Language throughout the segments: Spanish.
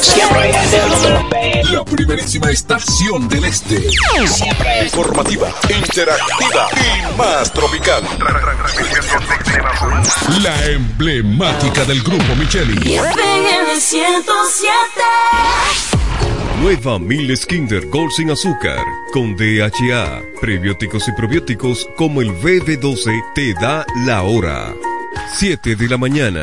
Siempre La primerísima estación del este. Siempre Informativa, interactiva y más tropical. La emblemática del grupo Micheli. FM 107. Nueva Miles Kinder Gold sin azúcar con DHA, prebióticos y probióticos como el BB12 te da la hora. 7 de la mañana.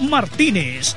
Martínez.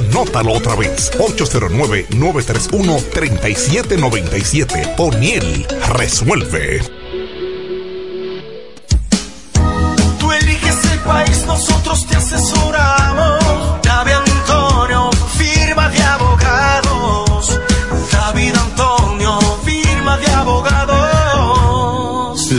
Anótalo otra vez. 809-931-3797. O'Neill resuelve. Tú eliges el país, nosotros te asesoramos.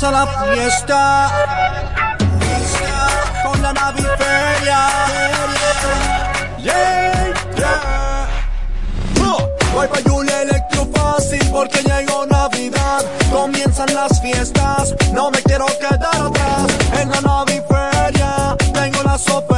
Comienza la fiesta con la naviferia. Yeah, yeah. Oh, Voy pa' Julia Electro fácil porque llegó Navidad. Comienzan las fiestas, no me quiero quedar atrás. En la naviferia tengo las ofertas,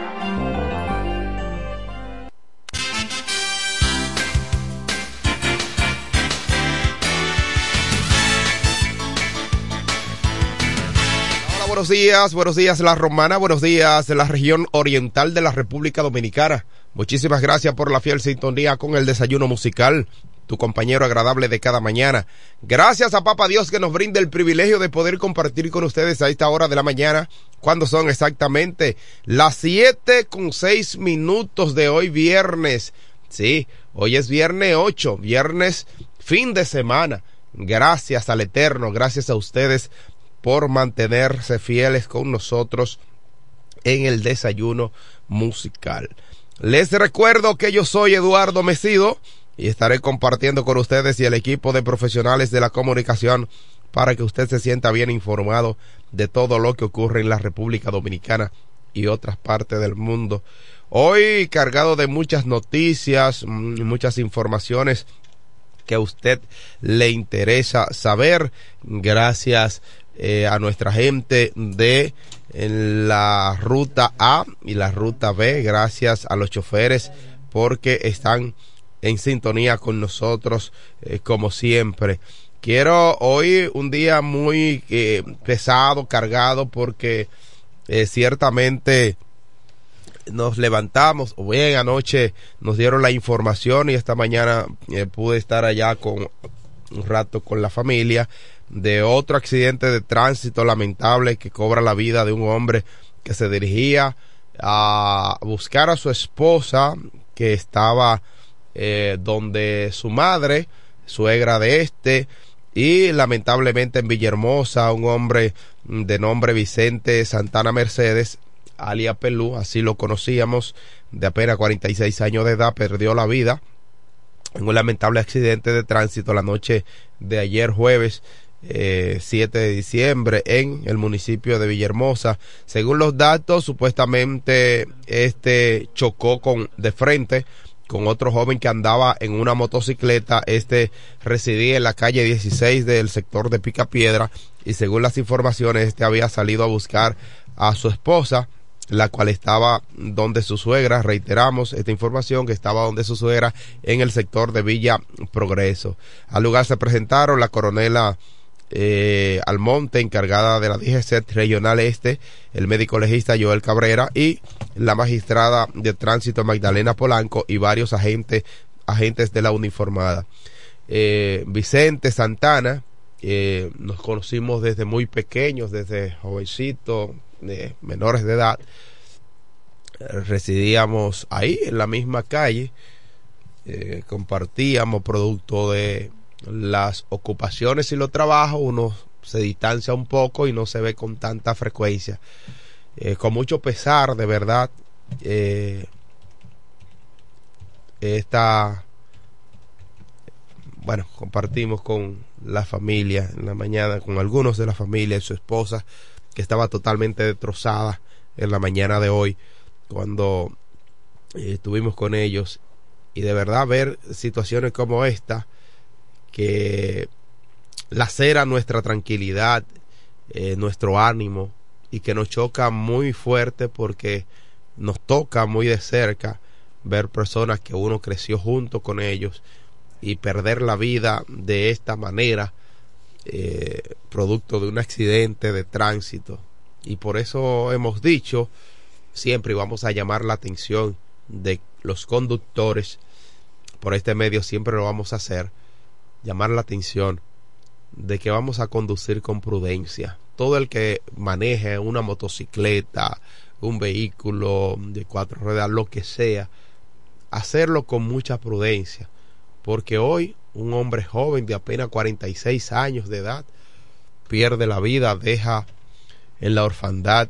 Buenos días, buenos días la romana, buenos días de la región oriental de la República Dominicana. Muchísimas gracias por la fiel sintonía con el desayuno musical, tu compañero agradable de cada mañana. Gracias a Papa Dios que nos brinda el privilegio de poder compartir con ustedes a esta hora de la mañana, cuando son exactamente las siete con seis minutos de hoy viernes. Sí, hoy es viernes 8, viernes fin de semana. Gracias al Eterno, gracias a ustedes por mantenerse fieles con nosotros en el desayuno musical. Les recuerdo que yo soy Eduardo Mesido y estaré compartiendo con ustedes y el equipo de profesionales de la comunicación para que usted se sienta bien informado de todo lo que ocurre en la República Dominicana y otras partes del mundo. Hoy cargado de muchas noticias, mm, muchas informaciones que a usted le interesa saber. Gracias eh, a nuestra gente de la ruta A y la ruta B. Gracias a los choferes porque están en sintonía con nosotros eh, como siempre. Quiero hoy un día muy eh, pesado, cargado, porque ciertamente nos levantamos, o bien anoche nos dieron la información y esta mañana pude estar allá con un rato con la familia de otro accidente de tránsito lamentable que cobra la vida de un hombre que se dirigía a buscar a su esposa que estaba eh, donde su madre, suegra de este, y lamentablemente en Villahermosa un hombre de nombre Vicente Santana Mercedes, alia Pelú, así lo conocíamos, de apenas 46 años de edad, perdió la vida en un lamentable accidente de tránsito la noche de ayer jueves eh, 7 de diciembre en el municipio de Villahermosa. Según los datos, supuestamente este chocó con de frente con otro joven que andaba en una motocicleta. Este residía en la calle 16 del sector de Picapiedra y según las informaciones este había salido a buscar a su esposa la cual estaba donde su suegra, reiteramos esta información, que estaba donde su suegra en el sector de Villa Progreso. Al lugar se presentaron la coronela eh, Almonte, encargada de la DGC Regional Este, el médico legista Joel Cabrera y la magistrada de tránsito Magdalena Polanco y varios agentes, agentes de la uniformada. Eh, Vicente Santana, eh, nos conocimos desde muy pequeños, desde jovencito, de menores de edad. Residíamos ahí, en la misma calle, eh, compartíamos producto de las ocupaciones y los trabajos, uno se distancia un poco y no se ve con tanta frecuencia. Eh, con mucho pesar, de verdad, eh, esta, bueno, compartimos con la familia en la mañana, con algunos de la familia y su esposa, que estaba totalmente destrozada en la mañana de hoy, cuando eh, estuvimos con ellos. Y de verdad ver situaciones como esta, que lacera nuestra tranquilidad, eh, nuestro ánimo y que nos choca muy fuerte porque nos toca muy de cerca ver personas que uno creció junto con ellos y perder la vida de esta manera eh, producto de un accidente de tránsito. Y por eso hemos dicho siempre vamos a llamar la atención de los conductores por este medio siempre lo vamos a hacer llamar la atención de que vamos a conducir con prudencia. Todo el que maneje una motocicleta, un vehículo de cuatro ruedas, lo que sea, hacerlo con mucha prudencia. Porque hoy un hombre joven de apenas 46 años de edad pierde la vida, deja en la orfandad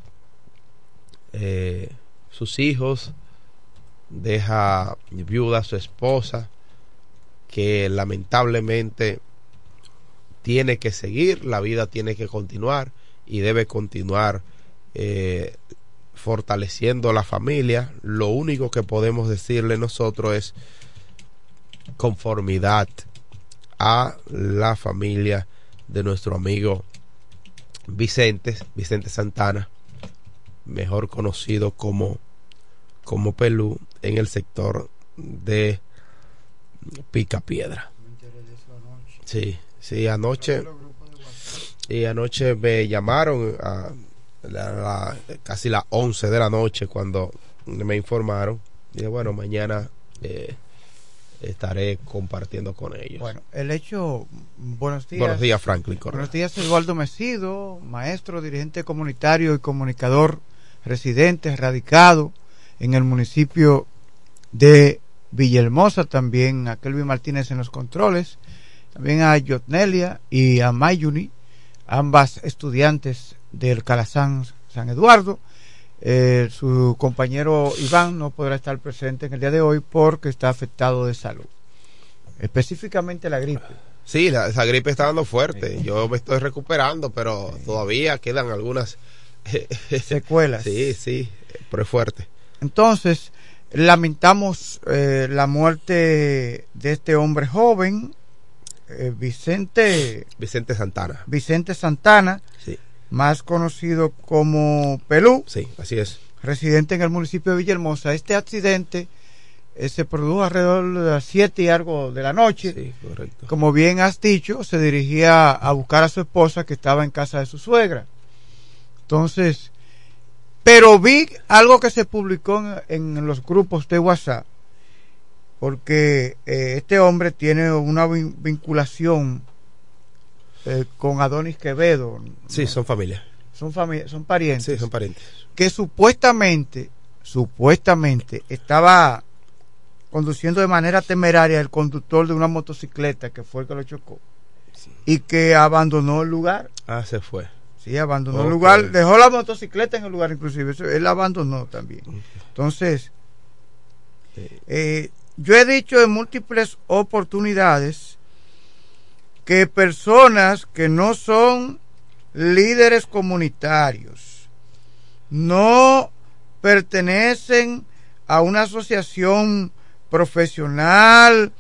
eh, sus hijos, deja viuda a su esposa, que lamentablemente tiene que seguir, la vida tiene que continuar y debe continuar eh, fortaleciendo la familia. Lo único que podemos decirle nosotros es conformidad a la familia de nuestro amigo Vicente, Vicente Santana, mejor conocido como, como Pelú en el sector de Pica Piedra. Sí, sí, anoche, y anoche me llamaron a, casi las 11 de la noche cuando me informaron. Dije, bueno, mañana eh, estaré compartiendo con ellos. Bueno, el hecho, buenos días. Buenos días, Franklin. Buenos días, Eduardo Mesido, maestro, dirigente comunitario y comunicador, residente, radicado en el municipio de Villahermosa, también a Kelvin Martínez en los controles, también a Yotnelia y a Mayuni, ambas estudiantes del Calazán San Eduardo. Eh, su compañero Iván no podrá estar presente en el día de hoy porque está afectado de salud, específicamente la gripe. Sí, la, esa gripe está dando fuerte. Yo me estoy recuperando, pero todavía quedan algunas secuelas. sí, sí, pero es fuerte. Entonces, lamentamos eh, la muerte de este hombre joven, eh, Vicente. Vicente Santana. Vicente Santana. Sí más conocido como Pelú. Sí, así es. Residente en el municipio de Villahermosa. Este accidente eh, se produjo alrededor de las 7 y algo de la noche. Sí, correcto. Como bien has dicho, se dirigía a buscar a su esposa que estaba en casa de su suegra. Entonces, pero vi algo que se publicó en, los grupos de WhatsApp, porque eh, este hombre tiene una vinculación eh, con Adonis Quevedo. Sí, son familia. Son, familia, son parientes. Sí, son parientes. Que supuestamente, supuestamente estaba conduciendo de manera temeraria el conductor de una motocicleta que fue el que lo chocó y que abandonó el lugar. Ah, se fue. Sí, abandonó el lugar, dejó la motocicleta en el lugar inclusive, él abandonó también. Entonces, eh, yo he dicho en múltiples oportunidades que personas que no son líderes comunitarios, no pertenecen a una asociación profesional,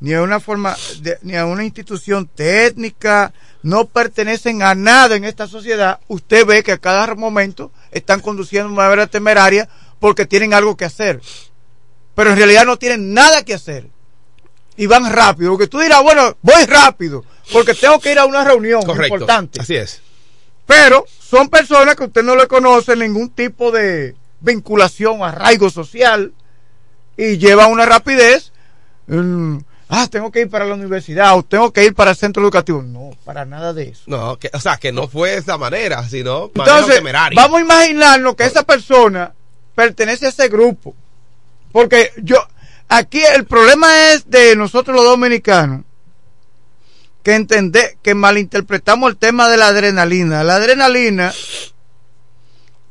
ni a una forma, ni a una institución técnica, no pertenecen a nada en esta sociedad, usted ve que a cada momento están conduciendo de manera temeraria porque tienen algo que hacer. Pero en realidad no tienen nada que hacer y van rápido. Porque tú dirás, bueno, voy rápido, porque tengo que ir a una reunión importante. Así es. Pero son personas que usted no le conoce ningún tipo de vinculación, arraigo social, y llevan una rapidez. Mm, ah, tengo que ir para la universidad o tengo que ir para el centro educativo. No, para nada de eso. No, o sea, que no fue de esa manera, sino Entonces, vamos a imaginarnos que esa persona pertenece a ese grupo. Porque yo, Aquí el problema es de nosotros los dominicanos que entender, que malinterpretamos el tema de la adrenalina. La adrenalina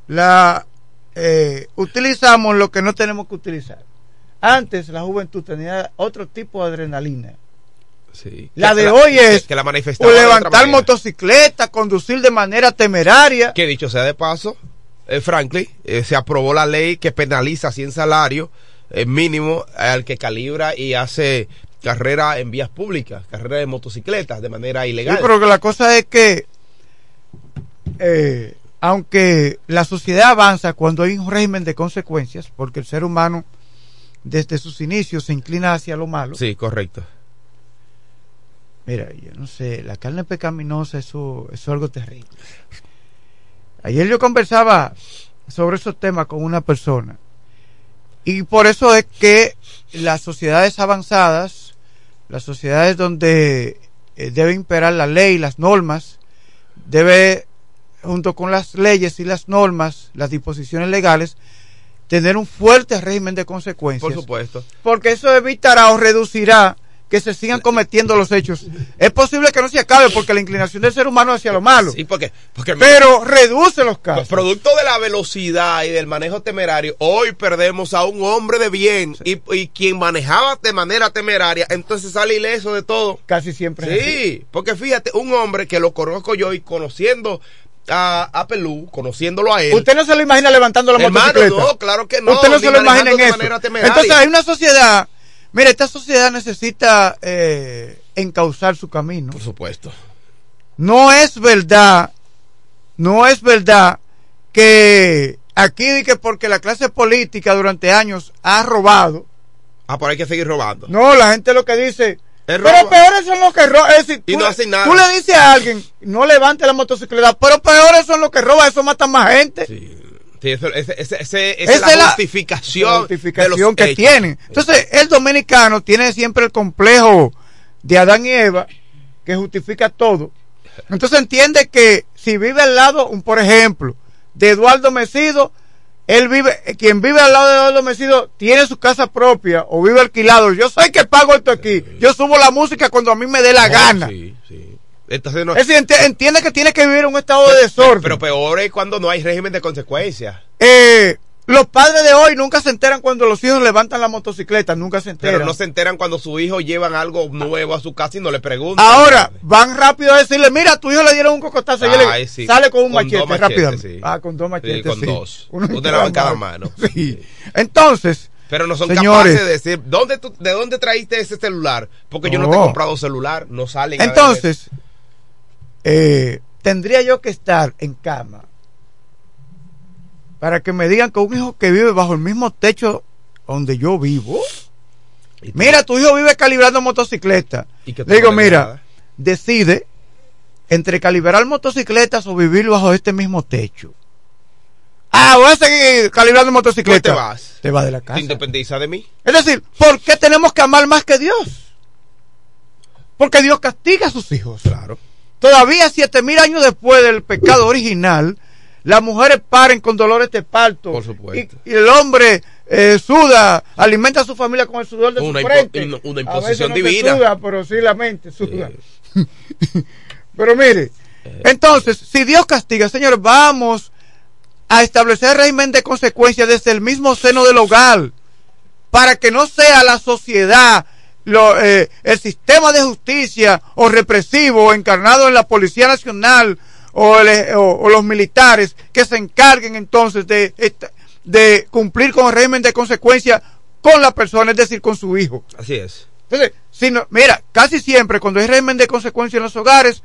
la eh, utilizamos lo que no tenemos que utilizar. Antes la juventud tenía otro tipo de adrenalina. Sí. La de hoy es que la levantar motocicleta, conducir de manera temeraria. Que dicho sea de paso, eh, Franklin, eh, se aprobó la ley que penaliza 100 salarios eh, mínimo al que calibra y hace carrera en vías públicas, carrera de motocicletas de manera ilegal. pero que la cosa es que, eh, aunque la sociedad avanza cuando hay un régimen de consecuencias, porque el ser humano desde sus inicios se inclina hacia lo malo. Sí, correcto. Mira, yo no sé, la carne pecaminosa, eso, eso es algo terrible. Ayer yo conversaba sobre esos temas con una persona y por eso es que las sociedades avanzadas, las sociedades donde eh, debe imperar la ley, las normas, debe, junto con las leyes y las normas, las disposiciones legales, tener un fuerte régimen de consecuencias. Por supuesto. Porque eso evitará o reducirá que se sigan cometiendo los hechos. Es posible que no se acabe porque la inclinación del ser humano hacia lo malo. Sí, porque, porque pero reduce los casos. Producto de la velocidad y del manejo temerario, hoy perdemos a un hombre de bien y, y, quien manejaba de manera temeraria, entonces sale ileso de todo. Casi siempre. Sí, porque fíjate, un hombre que lo conozco yo y conociendo a, a Pelú, conociéndolo a él. Usted no se lo imagina levantando la Hermano, motocicleta. no, claro que no. Usted no se lo imagina en eso. Entonces hay una sociedad. Mira, esta sociedad necesita eh, encauzar su camino. Por supuesto. No es verdad, no es verdad que aquí que porque la clase política durante años ha robado. Ah, pero hay que seguir robando. No, la gente lo que dice. Pero peores son los que roban. Es decir, Y tú, no le- hacen nada. tú le dices a alguien, no levante la motocicleta, pero peores son los que roban, eso mata más gente. Sí, eso- ese- ese- ese- esa es es la la- justificación, la justificación de los que hechos. tienen. Entonces, el dominicano tiene siempre el complejo de Adán y Eva que justifica todo. Entonces entiende que si vive al lado, un por ejemplo, de Eduardo Mesido, él vive, quien vive al lado de Eduardo Mesido tiene su casa propia o vive alquilado. Yo soy que pago esto aquí. Yo subo la música cuando a mí me dé la No, gana. sí, sí. Entonces no- Es decir, enti- entiende que tiene que vivir en un estado de desorden. pero peor es cuando no hay régimen de consecuencias. Eh, los padres de hoy nunca se enteran cuando los hijos levantan la motocicleta, nunca se enteran. Pero no se enteran cuando su hijo llevan algo nuevo a su casa y no le preguntan. Ahora, van rápido a decirle, mira, a tu hijo le dieron un cocotazo y él sí. sale con un Con machete rápidamente. sí. Ah, con dos machetes. con sí. dos. Uno en cada mano. Sí. Entonces, Pero no son Señores. capaces de decir, ¿dónde tú- ¿de dónde traíste ese celular? Porque yo no, No. te he comprado celular, no salen. a entonces, eh, tendría yo que estar en cama para que me digan que un hijo que vive bajo el mismo techo donde yo vivo, mira, tu hijo vive calibrando motocicleta. Y que digo, mira, nada. decide entre calibrar motocicletas o vivir bajo este mismo techo. Ah, voy a seguir calibrando motocicletas. te vas. Te vas de la ¿Te casa. independiza de mí? Es decir, ¿por qué tenemos que amar más que Dios? Porque Dios castiga a sus hijos. Claro. Todavía siete mil años después del pecado original, las mujeres paren con dolores de parto. Por supuesto. Y, y el hombre eh, suda, alimenta a su familia con el sudor de Una su impo- frente. una- una A veces imposición no divina. suda, pero sí la mente suda. pero mire, entonces, si Dios castiga, señores, vamos a establecer régimen de consecuencias desde el mismo seno del hogar para que no sea la sociedad, lo, eh, el sistema de justicia o represivo encarnado en la Policía Nacional o, el- eh, o- o los militares que se encarguen entonces de, cumplir con el régimen de consecuencia con la persona, es decir, con su hijo. Así es. Entonces, si no, mira, casi siempre cuando hay régimen de consecuencia en los hogares,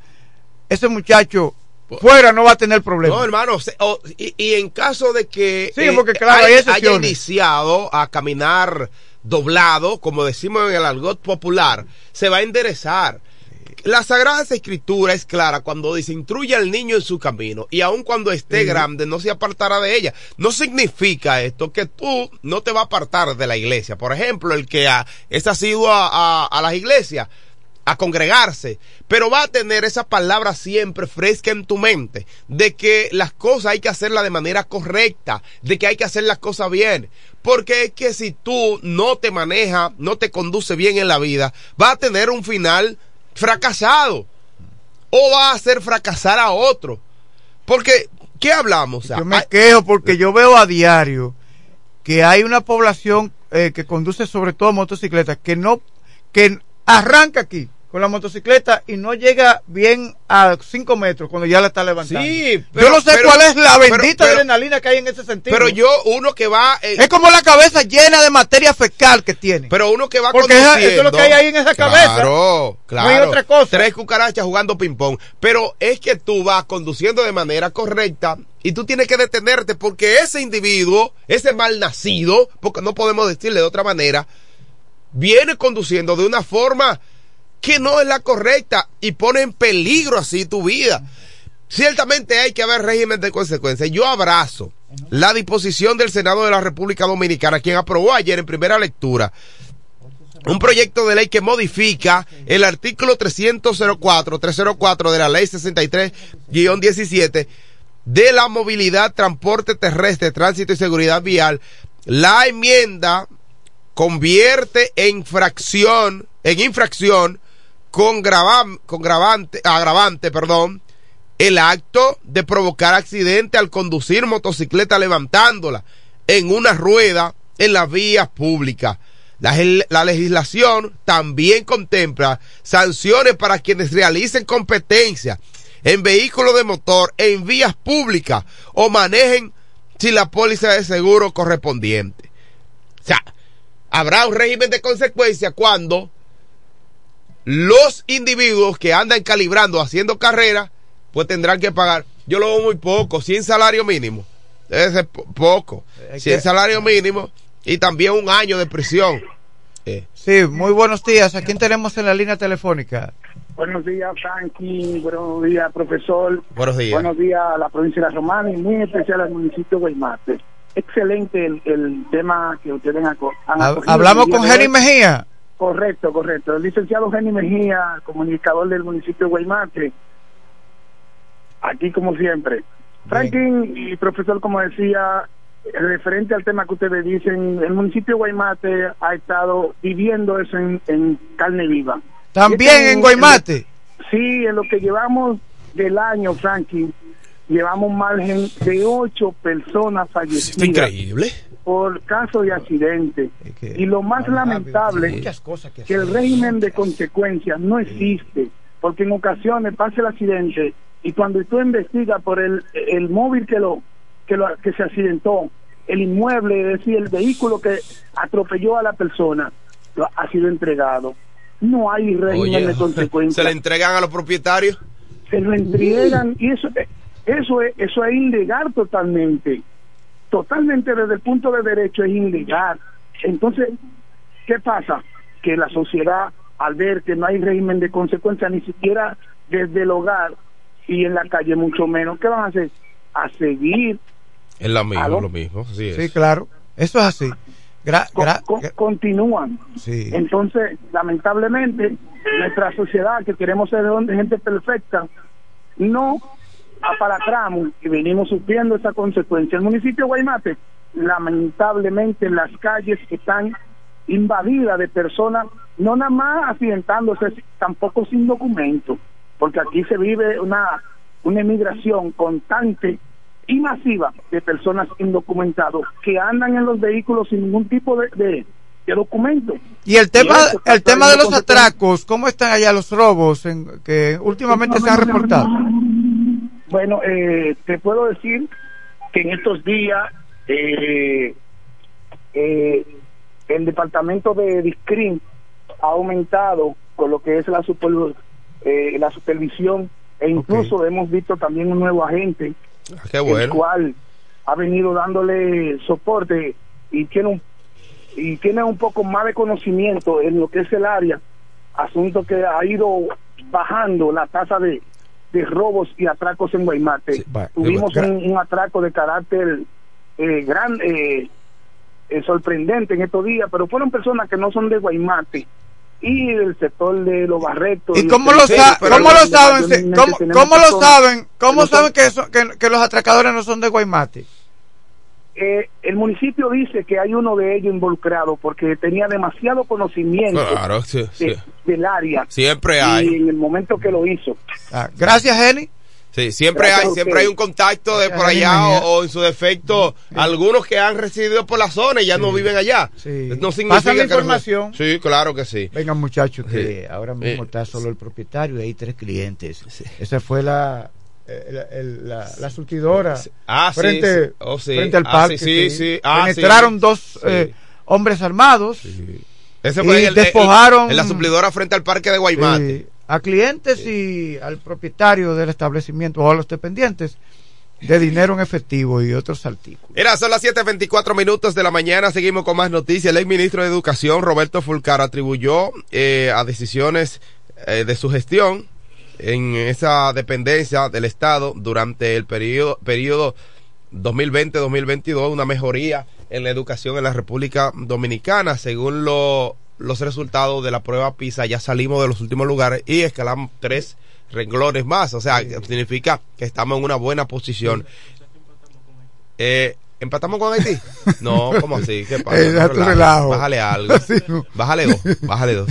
ese muchacho fuera no va a tener problemas. No, hermano, o- y, y en caso de que Sí, porque, claro, hay haya iniciado a caminar doblado, como decimos en el argot popular, se va a enderezar. La Sagrada Escritura es clara cuando dice instruye al niño en su camino y aun cuando esté grande no se apartará de ella. No significa esto que tú no te va a apartar de la iglesia. Por ejemplo, el que ha, es asiduo a, a, a las iglesias, a congregarse, pero va a tener esa palabra siempre fresca en tu mente, de que las cosas hay que hacerlas de manera correcta, de que hay que hacer las cosas bien, porque es que si tú no te manejas, no te conduce bien en la vida, va a tener un final fracasado, o va a hacer fracasar a otro, porque, ¿qué hablamos? O sea, Yo me hay- quejo porque yo veo a diario que hay una población eh, que conduce sobre todo motocicletas que no, que arranca aquí con la motocicleta y no llega bien a 5 metros cuando ya la está levantando. Sí, pero- yo no sé pero- cuál es la bendita pero- adrenalina que hay en ese sentido. pero yo, uno que va... eh, es como la cabeza llena de materia fecal que tiene. Pero uno que va Porque esa- eso es lo que hay ahí en esa cabeza. Claro, claro. No hay otra cosa. Tres cucarachas jugando ping-pong. Pero es que tú vas conduciendo de manera correcta y tú tienes que detenerte porque ese individuo, ese mal nacido, porque no podemos decirle de otra manera, viene conduciendo de una forma que no es la correcta y pone en peligro así tu vida. Ciertamente hay que haber régimen de consecuencias. Yo abrazo la disposición del Senado de la República Dominicana, quien aprobó ayer en primera lectura un proyecto de ley que modifica el artículo 304, 304 de la ley 63-17 de la movilidad, transporte terrestre, tránsito y seguridad vial. La enmienda convierte en infracción, en infracción con, agravante, perdón, el acto de provocar accidente al conducir motocicleta levantándola en una rueda en las vías públicas. La legislación también contempla sanciones para quienes realicen competencia en vehículos de motor en vías públicas o manejen sin la póliza de seguro correspondiente. O sea, habrá un régimen de consecuencia cuando los individuos que andan calibrando, haciendo carreras, pues tendrán que pagar. Yo lo veo muy poco, 100 salario mínimo. Debe ser po- poco. Hay 100 que- salario mínimo y también un año de prisión. Eh, Sí, muy buenos días. ¿A quién tenemos en la línea telefónica? Buenos días, Frankie. Buenos días, profesor. Buenos días. Buenos días a la provincia de La Romana y muy especial al municipio de Guaymate. Excelente el, el tema que ustedes han, han Hablamos con. Jenny Mejía. Correcto, correcto. El licenciado Jenny Mejía, comunicador del municipio de Guaymate. Aquí como siempre. Franklin y profesor, como decía, referente al tema que ustedes dicen, el municipio de Guaymate ha estado viviendo eso en, en carne viva. También Este- en Guaymate. Sí, en lo que llevamos del año, Franklin, llevamos un margen de ocho personas fallecidas increíble. por caso de accidente. Y lo más lamentable que el régimen de consecuencias no existe, porque en ocasiones pasa el accidente y cuando tú investigas por el, el móvil que lo, que lo que se accidentó, el inmueble, es decir, el vehículo que atropelló a la persona, lo- ha sido entregado. No hay régimen Oye, de consecuencias se le entregan a los propietarios. se lo entregan y eso eso es eso es ilegal totalmente totalmente desde el punto de derecho es ilegal entonces qué pasa que la sociedad al ver que no hay régimen de consecuencia ni siquiera desde el hogar y en la calle mucho menos qué van a hacer a seguir Es lo mismo, lo mismo. así es. Sí, claro. Eso es así. Gra- gra- con- continúan Sí. Entonces, lamentablemente, nuestra sociedad, que queremos ser gente perfecta, no apalatramos y venimos sufriendo esa consecuencia. El municipio de Guaymate, lamentablemente, las calles están invadidas de personas, no nada más accidentándose, tampoco sin documento, porque aquí se vive una, una emigración constante y masiva de personas indocumentadas que andan en los vehículos sin ningún tipo de, de, de documento. Y el tema, eso el tema de los atracos, ¿cómo están allá los robos en- que últimamente se han reportado? Bueno, eh, te puedo decir que en estos días eh, eh, el departamento de Discrim ha aumentado con lo que es la, super, eh, la supervisión e incluso hemos visto también un nuevo agente Ah, el cual ha venido dándole soporte y tiene un y tiene un poco más de conocimiento en lo que es el área. Asunto que ha ido bajando la tasa de, de robos y atracos en Guaymate va- tuvimos un, un atraco de carácter eh, gran eh, eh, sorprendente en estos días pero fueron personas que no son de Guaymate y del sector de los barretos ¿Y cómo lo, sa- cómo lo saben? ¿Cómo, cómo lo saben? ¿Cómo saben que, son- que, que los atracadores no son de Guaymate? Eh, el municipio dice que hay uno de ellos involucrado porque tenía demasiado conocimiento Claro, sí, sí. de- del área Siempre y hay. en el momento que lo hizo. Ah, gracias, Jenny. Sí, siempre Gracias hay, siempre hay un contacto de por allá o, o en su defecto algunos que han residido por la zona y ya no viven allá. Sí. No significa Pasan la que no- información. Sí, claro que sí. Vengan muchachos, que Sí. ahora mismo Sí. está solo el propietario y hay tres clientes. Esa fue la, eh, la, el- la- la surtidora Ah, frente, sí. Oh, sí. frente al Ah, parque. sí, sí, sí. Ah, Penetraron dos eh, hombres armados Ese y fue en el- despojaron en, la suplidora frente al parque de Guaymate. a clientes y al propietario del establecimiento o a los dependientes de dinero en efectivo y otros artículos. Mira, son las 7.24 minutos de la mañana, seguimos con más noticias. El ex ministro de Educación, Roberto Fulcar, atribuyó eh, a decisiones eh, de su gestión en esa dependencia del Estado durante el periodo, periodo 2020-2022 una mejoría en la educación en la República Dominicana, según lo, los resultados de la prueba PISA, ya salimos de los últimos lugares y escalamos tres renglones más. O sea, significa que estamos en una buena posición. Eh, ¿Empatamos con Haití? No, ¿cómo así? ¿Qué pasa? Eh, No relajo. Bájale algo. Bájale dos, bájale dos.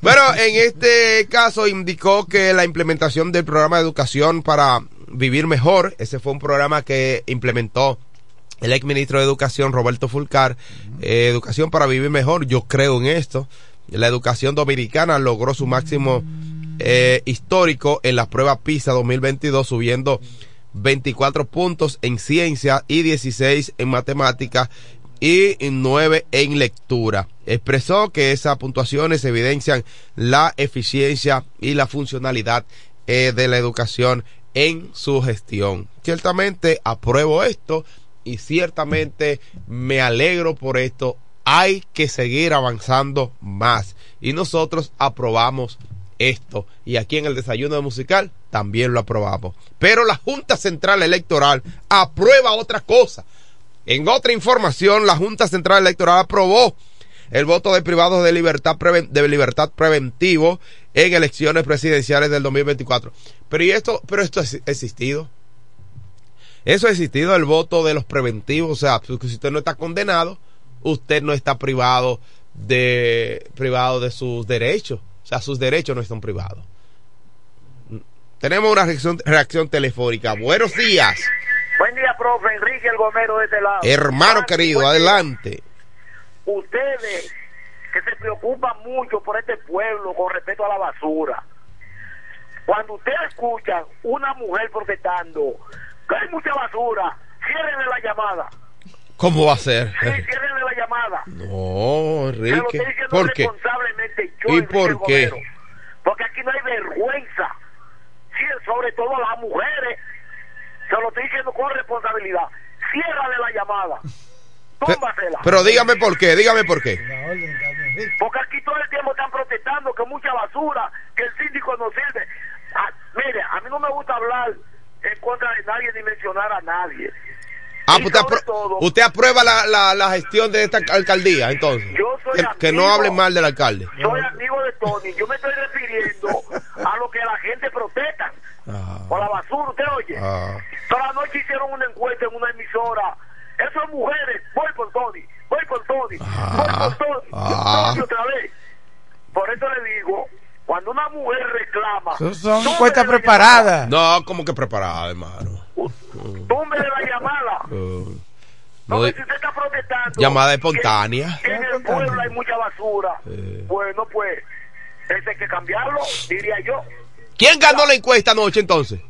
Bueno, en este caso indicó que la implementación del programa de educación para vivir mejor, ese fue un programa que implementó el ex ministro de Educación, Roberto Fulcar, eh, Educación para Vivir Mejor, yo creo en esto. La educación dominicana logró su máximo eh, histórico en la prueba PISA 2022, subiendo 24 puntos en ciencia y 16 en matemática y 9 en lectura. Expresó que esas puntuaciones evidencian la eficiencia y la funcionalidad eh, de la educación en su gestión. Ciertamente apruebo esto y ciertamente me alegro por esto. Hay que seguir avanzando más y nosotros aprobamos esto y aquí en el desayuno de musical también lo aprobamos. Pero la Junta Central Electoral aprueba otra cosa. En otra información, la Junta Central Electoral aprobó el voto de privados de libertad, de libertad preventivo en elecciones presidenciales del 2024. Pero, ¿y esto, pero esto ha existido. Eso ha existido, el voto de los preventivos. O sea, si usted no está condenado, usted no está privado de, privado de sus derechos. O sea, sus derechos no están privados. Tenemos una reacción, reacción telefónica. Buenos días, Buen día, profe. Enrique el Gomero de este lado. hermano Ah, querido, adelante. Ustedes que se preocupan mucho por este pueblo con respecto a la basura. Cuando ustedes escuchan una mujer protestando que hay mucha basura, ciérrenle la llamada. ¿Cómo va a ser? La llamada. No, Enrique. estoy diciendo ¿Por qué? responsablemente yo, ¿Y Enrique por qué? Porque aquí no hay vergüenza. Sí, sobre todo las mujeres. Se lo estoy diciendo con responsabilidad. Ciérrale la llamada. Tómbasela. Pero dígame por qué, dígame por qué. Porque aquí todo el tiempo están protestando que mucha basura, que el síndico no sirve. Ah, mire, a mí no me gusta hablar en contra de nadie ni mencionar a nadie. Ah, pues usted, sobre apro- todo- usted aprueba la, la, la gestión de esta alcaldía, entonces. Yo soy que, que no hablen mal del alcalde. Soy amigo de Tony. Yo me estoy refiriendo a lo que la gente protesta por la basura. ¿Usted oye? Ah. Toda la noche hicieron una encuesta en una emisora. Esas mujeres, voy por Tony, voy por Tony, voy por Tony, Ah. Tony otra vez. Por eso le digo, cuando una mujer reclama, Son, son encuestas preparadas. No, como que preparada, hermano. Llamada, túmbele la llamada. Uh, No, no, si usted está protestando. llamada espontánea. en el pueblo hay mucha basura. Bueno, pues, ese hay que cambiarlo, diría yo. ¿Quién ganó la encuesta anoche entonces?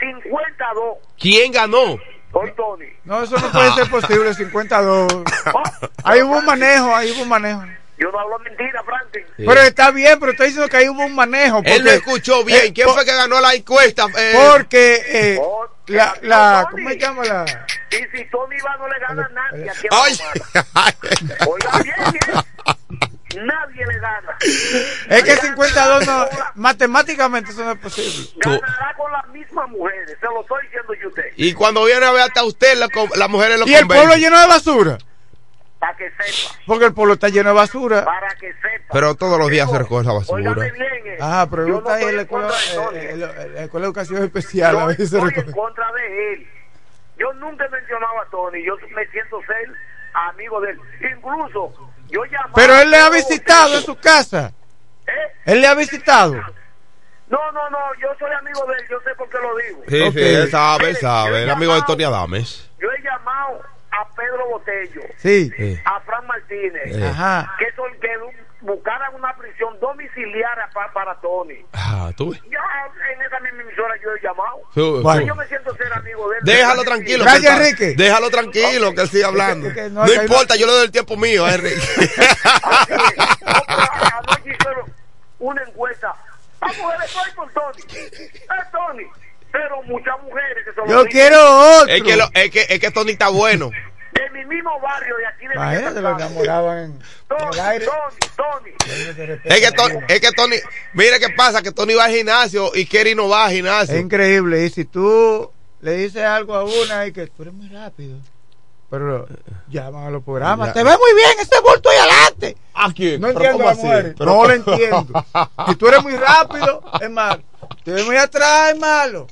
52, ¿Quién ganó? por Tony. No, eso no puede ser posible, 52. Ahí hubo un manejo, ahí hubo un manejo. Yo no hablo mentira, Franklin. Pero está bien, pero estoy diciendo que hubo un manejo. Él no porque- escuchó bien. eh, ¿Quién fue que ganó la encuesta? Eh, Porque eh, la, la, ¿cómo se llama la? Y si Tony va, no le gana a nadie Ay. la Romana. Oiga bien, bien. Nadie le gana. Es que 52 no, matemáticamente eso no es posible. Ganará con las mismas mujeres, se lo estoy diciendo yo a usted. y cuando viene a ver hasta usted, la, las mujeres lo Y el pueblo lleno de basura. Para que sepa, Porque el pueblo está lleno de basura. para que sepa. Pero todos los días se recoge la basura. Bien, eh. Ah, pregunta no ahí en la escuela, eh, eh, la- la escuela de educación especial. A Yo veces se estoy recoge. en contra de él. Yo nunca he mencionado a Tony. Yo me siento ser amigo de él. Incluso, yo llamaba... Pero él le ha a visitado en su casa. ¿Eh? Él le ha visitado. No, no, no. Yo soy amigo de él. Yo sé por qué lo digo. Sí, Ok. sí, él sabe, él sabe. El amigo de Tony Adames. Yo he llamado a Pedro Botello, Sí. A Fran Martínez. Ajá. que, son, que buscaran una prisión domiciliaria pa- para Tony. Ah, tú. Ya en esa misma emisora yo he llamado. Sí, Bueno. sí. Yo me siento ser amigo de él. Déjalo tranquilo. Está- Enrique. Déjalo tranquilo, que él siga hablando. Es que- es que no no, importa, yo le doy el tiempo mío a Enrique. Anoche hicieron una encuesta. A mujeres soy por Tony. Es Tony. Pero muchas mujeres que son Yo quiero otro. es, que lo- es, que, es que Tony está bueno. de mi mismo barrio de aquí de Imagínate, lo Villa enamoraban en, en Tony, el aire. Tony, Tony. Es que, Tony, es que Tony, mira qué pasa, que Tony va al gimnasio y Kerry no va al Es gimnasio. increíble. Y si tú le dices algo a una y que tú eres muy rápido. pero llaman a los programas. Te ve muy bien ese bulto ahí adelante. ¿A quién? No ¿Pero entiendo cómo a No lo entiendo. Si tú eres muy rápido, es malo. Te ves muy atrás, es malo.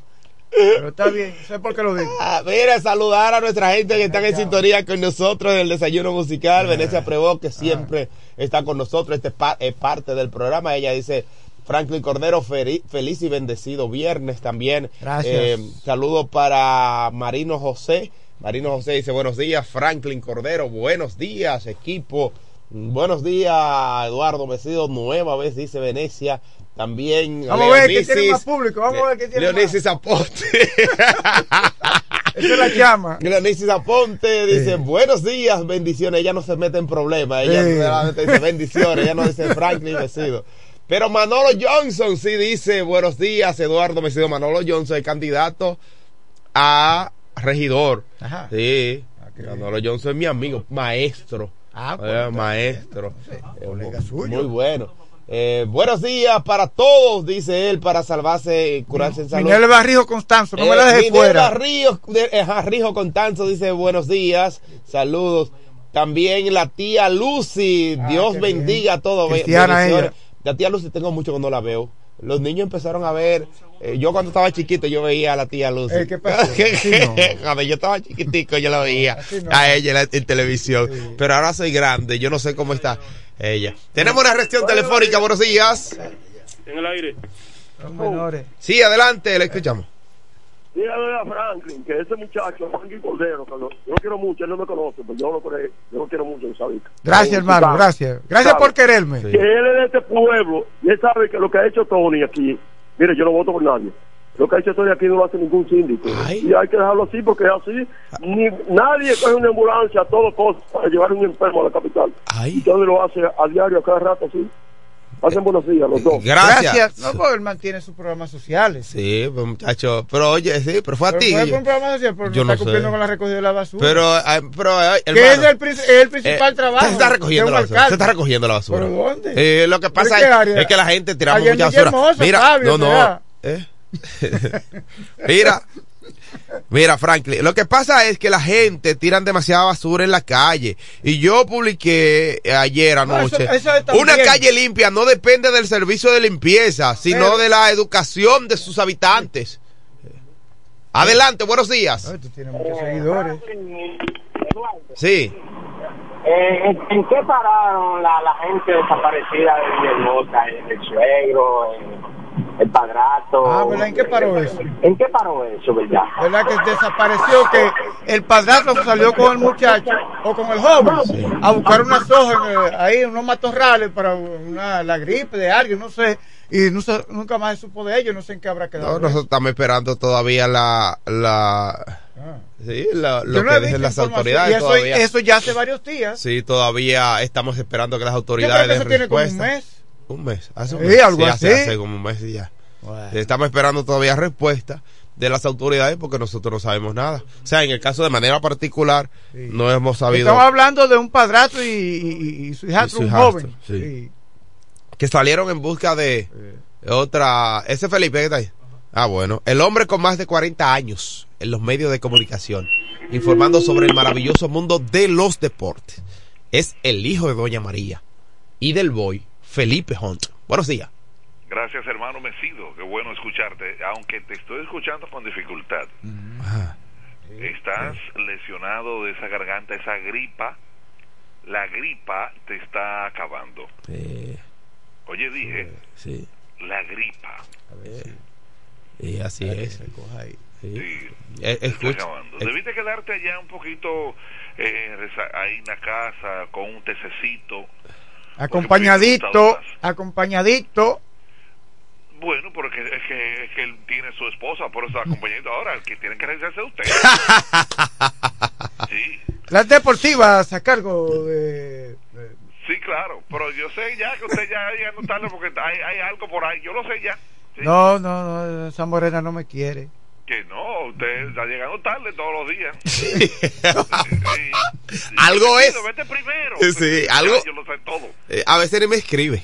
Pero está bien, sé por qué lo digo. Ah, mira, saludar a nuestra gente que están en sintonía con nosotros en el desayuno musical. Venecia Prevó, que siempre está con nosotros. Este es es parte del programa. Ella dice. Franklin Cordero, feliz y bendecido viernes también. Gracias. Eh, saludos para Marino José. Marino José dice buenos días, Franklin Cordero, buenos días, equipo. Buenos días, Eduardo Mesido, nueva vez, dice Venecia. También Vamos a ver qué tiene más público. Vamos a ver qué tiene más. Leonisis Aponte. Esa es la llama. Leonisis Aponte dice, buenos días, bendiciones. Ella no se mete en problemas. Ella Sí. solamente dice bendiciones. Ella no dice Franklin Mesido. Pero Manolo Johnson sí dice, buenos días, Eduardo Mesido. Manolo Johnson es candidato a regidor. Ajá. Sí. Manolo Johnson es mi amigo, maestro. Ah, Eh, maestro. Eh, colega suyo. Muy bueno. Eh, buenos días para todos, dice él, para salvarse y curarse en salud. Minerva Rijo Constanzo, no me la Eh, dejes fuera. Ríos, de- eh, Rijo Constanzo dice buenos días, saludos. También la tía Lucy, Dios Ah, qué bendiga a todos. Ella. La tía Lucy tengo mucho que no la veo. Los niños empezaron a ver, eh, yo cuando estaba chiquito yo veía a la tía Lucy. ¿qué pasó? Cuando yo estaba chiquitico yo la veía no. a ella en, la- en televisión. Pero ahora soy grande, yo no sé cómo está ella. Tenemos una reacción telefónica, buenos días. En el aire. Los menores. Sí, adelante, le escuchamos. Dígale a Franklin que ese muchacho, Franklin Cordero, que lo- yo lo quiero mucho, él no me conoce, pero yo lo, creo, yo lo quiero mucho, ¿sabes? Gracias, hermano, gracias. Gracias por quererme. Que él es de este pueblo y él sabe que lo que ha hecho Tony aquí, mire, yo no voto por nadie. Lo que ha hecho Tony aquí no lo hace ningún síndico. Y hay que dejarlo así porque es así. Ni, nadie coge una ambulancia a todo costo para llevar un enfermo a la capital. Y Tony lo hace a diario, a cada rato así. Hacen buenos días los dos. Gracias. No, porque él mantiene sus programas sociales. Sí, pues muchacho, pero oye, sí, pero fue a Pero ti. fue un programa social, pero yo no no está cumpliendo sé. con la recogida de la basura. Pero, eh, pero, eh, hermano, es el, el principal eh, trabajo. Se está recogiendo la basura. Se está recogiendo la basura. ¿Pero dónde? Eh, lo que pasa ¿Pero qué es, es que la gente tiramos mucha basura. Villahermosa, Mira, Fabio, no, no. ¿eh? Mira, mira, Franklin, lo que pasa es que la gente tiran demasiada basura en la calle. Y yo publiqué ayer No, anoche, eso- eso está una calle limpia no depende del servicio de limpieza, sino Pero- de la educación de sus habitantes. Adelante, buenos días. Ay, tú tienes muchos seguidores. Sí. Eh, ¿en, en qué pararon la, la gente desaparecida de Villahermosa? El, el suegro, el, el padrato. Ah, ¿verdad? ¿En qué paró eso? ¿En qué paró eso, verdad? ¿Verdad que desapareció que el padrastro salió con el muchacho o con el joven a buscar unas hojas el- ahí, unos matorrales para una, la gripe de alguien, no sé, y no se- nunca más se supo de ellos, no sé en qué habrá quedado. No, nosotros estamos esperando todavía la, la, sí, la- lo Yo no que visto las autoridades y eso, todavía. eso ya hace varios días. Sí, todavía estamos esperando que las Yo autoridades creo que eso tiene como un mes. Un mes, hace un Sí, mes. algo Sí, hace, así. hace como un mes y ya. Estamos esperando todavía respuesta de las autoridades porque nosotros no sabemos nada. O sea, en el caso de manera particular, no hemos sabido Estamos hablando de un padrastro y, y- y su hijastro, un joven. sí. que salieron en busca de otra. Ese Felipe que está ahí. Ah, bueno. El hombre con más de 40 años en los medios de comunicación, informando sobre el maravilloso mundo de los deportes. Es el hijo de Doña María y del boy Felipe Hunt. Buenos días. Gracias, hermano Mesido. Qué bueno escucharte, aunque te estoy escuchando con dificultad. Estás lesionado de esa garganta, esa gripa. La gripa te está acabando. Oye, dije, Sí, la gripa. y así es. Sí. Sí, Eh, escucha, eh, Debiste quedarte allá un poquito eh, ahí en la casa con un tececito. Acompañadito, acompañadito. Bueno, porque es que, es que él tiene su esposa, por eso está acompañando ahora. El que tiene que realizarse es usted. sí, Las deportivas a cargo de... sí, claro. Pero yo sé ya que usted ya llegando tarde porque hay, hay algo por ahí. Yo lo sé ya. Sí. No, no, no, esa morena no me quiere. Que no, usted está llegando tarde todos los días. Algo es. Vete primero. Sí, algo- Yo lo sé todo. Eh, a veces ni me escribe.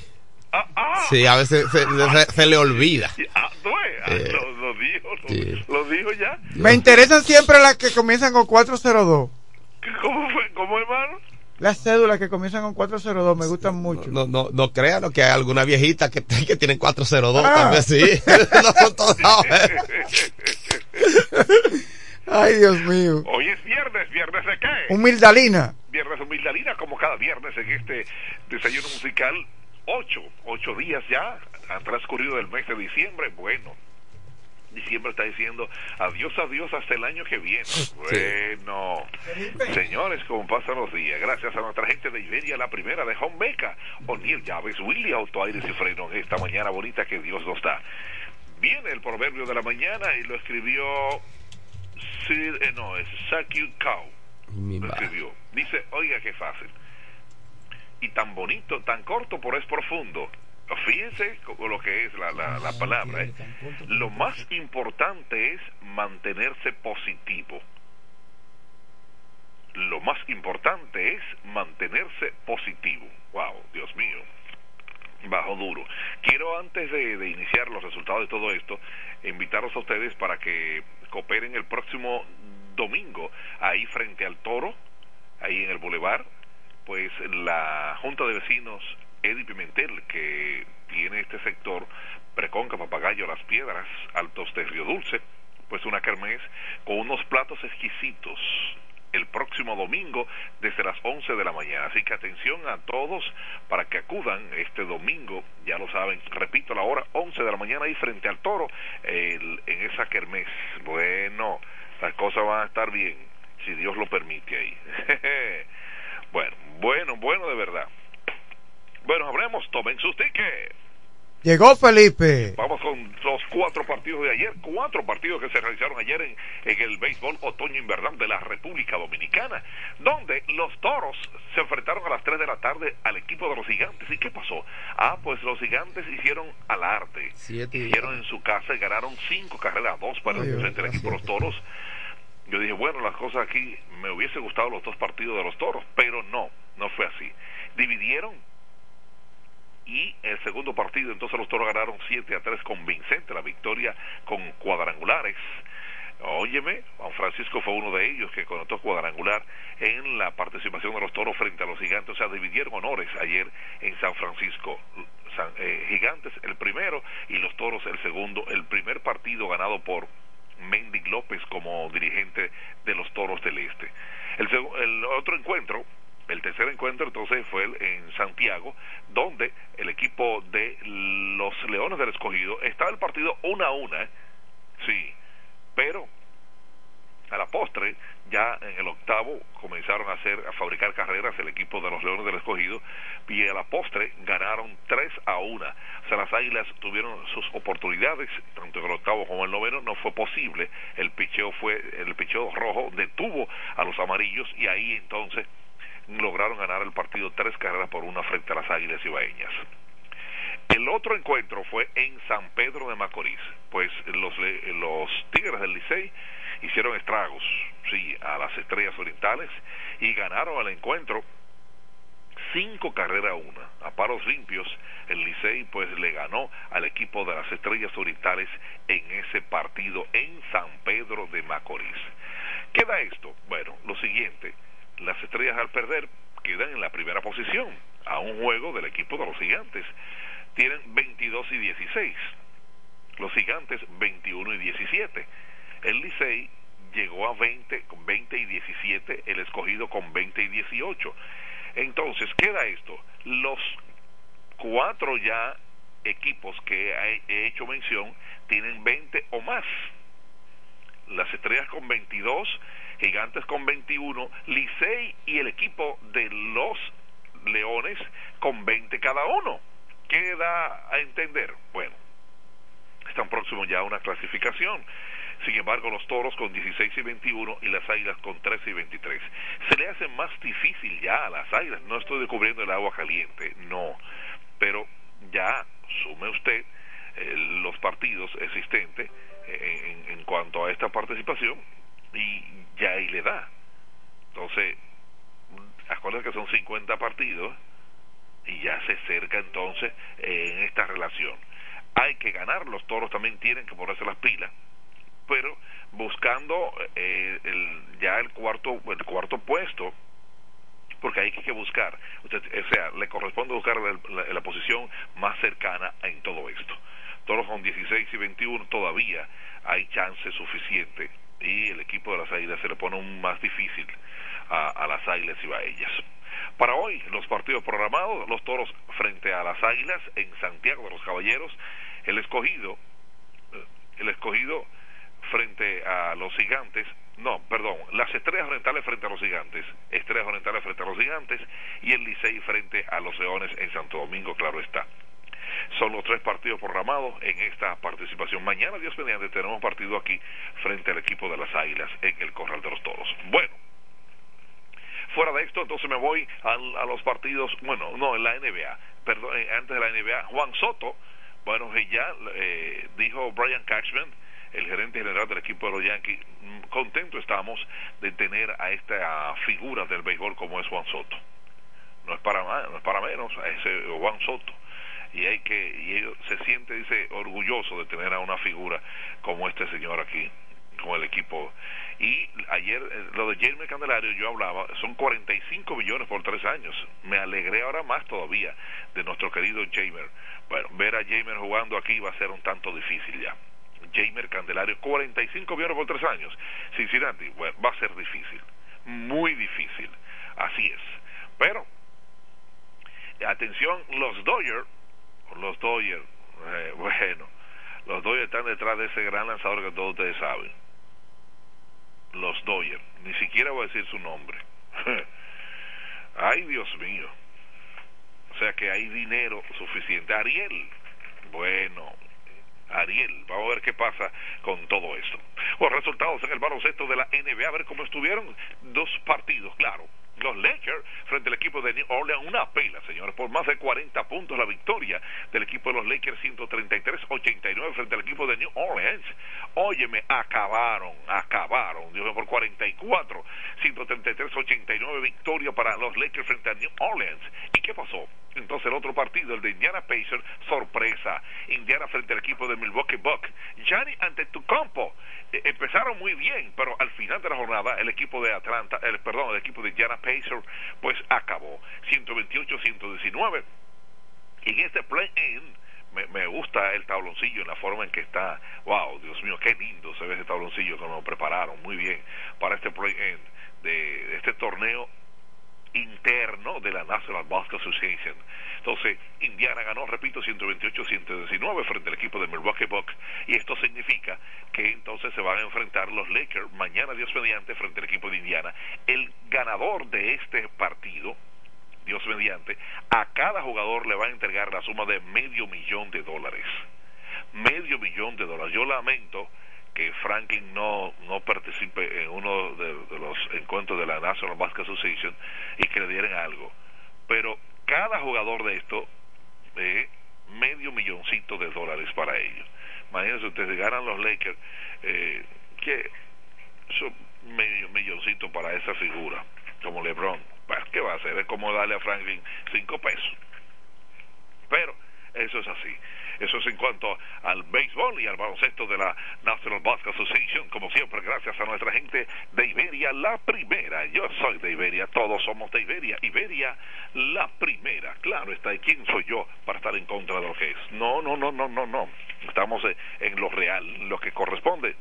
Ah, Sí, a veces se, se- se le olvida. Ah. Ah, Eh, lo, lo dijo, lo, sí. lo dijo ya. Me interesan siempre las que comienzan con 402. ¿Cómo fue? ¿Cómo, hermano? Las cédulas que comienzan con 402 me gustan mucho. No, no, no crean ¿no? que hay alguna viejita que, que tienen 402, Ah. tal vez sí. no son todas. Ay, Dios mío. Hoy es viernes, ¿viernes de qué? Humildalina. Viernes humildalina, como cada viernes en este desayuno musical. Ocho, ocho días ya han transcurrido del mes de diciembre. Bueno, diciembre está diciendo adiós, adiós hasta el año que viene. Bueno, señores, como pasan los días, gracias a nuestra gente de Iberia, la primera de Home Meca, O'Neill Llaves, Willy Auto Aires y Freno, en esta mañana bonita que Dios nos da. Viene el proverbio de la mañana y lo escribió Sid, eh, no, es Sakyu Cow. Lo escribió. Dice, oiga qué fácil. Y tan bonito, tan corto, pero es profundo. Fíjense con lo que es la, la, la palabra. ¿eh? Lo más importante es mantenerse positivo. Lo más importante es mantenerse positivo. Wow, Dios mío. Bajo duro. Quiero antes de, de iniciar los resultados de todo esto, invitarlos a ustedes para que cooperen el próximo domingo ahí frente al toro, ahí en el bulevar, pues la Junta de Vecinos Eddie Pimentel, que tiene este sector, Preconca, Papagayo, Las Piedras, Altos de Río Dulce, pues una kermés con unos platos exquisitos el próximo domingo desde las 11 de la mañana. Así que atención a todos para que acudan este domingo, ya lo saben, repito la hora, 11 de la mañana ahí frente al toro el- en esa kermés. Bueno, las cosas van a estar bien, si Dios lo permite ahí. bueno, bueno, bueno de verdad. Bueno, hablemos, tomen sus tickets. Llegó Felipe. Vamos con los cuatro partidos de ayer, cuatro partidos que se realizaron ayer en, en el béisbol otoño-invernal de la República Dominicana, donde los toros se enfrentaron a las 3 de la tarde al equipo de los gigantes. ¿Y qué pasó? Ah, pues los gigantes hicieron alarde. Hicieron en su casa y ganaron cinco carreras, dos para el frente al equipo de los toros. Yo dije, bueno, las cosas aquí me hubiese gustado los dos partidos de los toros, pero no, no fue así. Dividieron y el segundo partido entonces los toros ganaron 7 a 3 convincente la victoria con cuadrangulares. Óyeme Juan Francisco fue uno de ellos que conectó cuadrangular en la participación de los toros frente a los gigantes. O sea dividieron honores ayer en San Francisco. San- eh, gigantes el primero y los toros el segundo. El primer partido ganado por Mendy López como dirigente de los toros del este. El, el otro encuentro el tercer encuentro entonces fue en Santiago, donde el equipo de los Leones del Escogido estaba el partido una a una, sí, pero a la postre, ya en el octavo comenzaron a hacer a fabricar carreras el equipo de los Leones del Escogido y a la postre ganaron 3 a 1. O sea, las Águilas tuvieron sus oportunidades, tanto en el octavo como en el noveno no fue posible. El picheo fue el picheo rojo detuvo a los amarillos y ahí entonces lograron ganar el partido tres carreras por una frente a las Águilas Ibaeñas. El otro encuentro fue en San Pedro de Macorís, pues los, los Tigres del Licey hicieron estragos, sí, a las Estrellas Orientales y ganaron el encuentro cinco carreras a una. A paros limpios, el Licey pues le ganó al equipo de las Estrellas Orientales en ese partido en San Pedro de Macorís. ¿Qué da esto? Bueno, lo siguiente, las Estrellas al perder quedan en la primera posición a un juego del equipo de los Gigantes. Tienen 22 y 16. Los Gigantes 21 y 17. El Licey llegó a 20 con 20 y 17, el escogido con 20 y 18. Entonces, ¿qué da esto? Los cuatro ya equipos que he hecho mención tienen 20 o más. Las estrellas con 22, gigantes con 21, Licey y el equipo de los Leones con 20 cada uno. ¿Qué da a entender? Bueno, están próximos ya a una clasificación. Sin embargo, los toros con 16 y 21 y las águilas con 13 y 23. Se le hace más difícil ya a las águilas. No estoy descubriendo el agua caliente, no. Pero ya sume usted eh, los partidos existentes eh, en, en cuanto a esta participación y ya ahí le da. Entonces, acuérdense que son 50 partidos y ya se cerca entonces en esta relación. Hay que ganar, los toros también tienen que ponerse las pilas pero buscando eh, el, ya el cuarto, el cuarto puesto porque hay que buscar, usted, o sea, le corresponde buscar la, la, posición más cercana en todo esto. Todos con 16 y 21 todavía hay chance suficiente y el equipo de las Águilas se le pone un más difícil a, a las Águilas y a ellas. Para hoy, los partidos programados, los toros frente a las Águilas en Santiago de los Caballeros, el escogido, eh, el escogido frente a los gigantes, no, perdón, las estrellas orientales frente a los gigantes, estrellas orientales frente a los gigantes y el Licey frente a los leones en Santo Domingo, claro está. Son los tres partidos programados en esta participación. Mañana, Dios mediante, tenemos partido aquí frente al equipo de las Águilas en el Corral de los Toros. Bueno, fuera de esto, entonces me voy a, los partidos, bueno, no, en la NBA, perdón, eh, antes de la NBA, Juan Soto, bueno, ya eh, dijo Brian Cashman, el gerente general del equipo de los Yankees, mm, contento estamos de tener a esta figura del béisbol como es Juan Soto. No es para más, no es para menos, a ese Juan Soto. Y hay que, y ellos se siente, dice, orgulloso de tener a una figura como este señor aquí, con el equipo. Y ayer, eh, lo de James Candelario, yo hablaba, son 45 millones por tres años. Me alegré ahora más todavía de nuestro querido Jamer. Bueno, ver a Jamer jugando aquí va a ser un tanto difícil ya. Jamer Candelario, 45 millones por tres años. Cincinnati, bueno, va a ser difícil, muy difícil, así es. Pero, atención, los Dodgers, los Dodgers, eh, bueno, los Dodgers están detrás de ese gran lanzador que todos ustedes saben. Los Dodgers, ni siquiera voy a decir su nombre. Ay, Dios mío. O sea que hay dinero suficiente. Ariel, bueno, Ariel. Vamos a ver qué pasa con todo esto. Los resultados en el baloncesto de la NBA, a ver cómo estuvieron. Dos partidos, claro los Lakers frente al equipo de New Orleans. Una pela, señores, por más de 40 puntos la victoria del equipo de los Lakers 133-89 frente al equipo de New Orleans. Óyeme, acabaron, acabaron, Dios mío, por 44, 133-89 victoria para los Lakers frente a New Orleans. ¿Y qué pasó? Entonces el otro partido, el de Indiana Pacers, sorpresa. Indiana frente al equipo de Milwaukee Bucks. Gianni ante tu campo. Eh, empezaron muy bien, pero al final de la jornada el equipo de Atlanta, el, perdón, el equipo de Indiana Pacers, pues acabó 128-119. Y en este play-in me, gusta el tabloncillo en la forma en que está. Wow, Dios mío, qué lindo se ve ese tabloncillo que nos prepararon muy bien para este play-in de este torneo interno de la National Basketball Association. Entonces, Indiana ganó, repito, 128-119 frente al equipo de Milwaukee Bucks y esto significa que entonces se van a enfrentar los Lakers mañana, Dios mediante, frente al equipo de Indiana. El ganador de este partido, Dios mediante, a cada jugador le va a entregar la suma de medio millón de dólares. Medio millón de dólares. Yo lamento que Franklin no, no participe en uno de, los encuentros de la National Basketball Association y que le dieran algo. Pero cada jugador de esto, eh, medio milloncito de dólares para ellos. Imagínense ustedes, ganan los Lakers, eh, que son medio milloncito para esa figura, como LeBron. Pues, ¿Qué va a hacer? Es como darle a Franklin cinco pesos. Pero eso es así. Eso es en cuanto al béisbol y al baloncesto de la National Basketball Association. Como siempre, gracias a nuestra gente de Iberia, la primera. Yo soy de Iberia, todos somos de Iberia. Iberia, la primera. Claro está, ¿y quién soy yo para estar en contra de lo que es? No, no, no, no, no, no. Estamos en lo real, lo que corresponde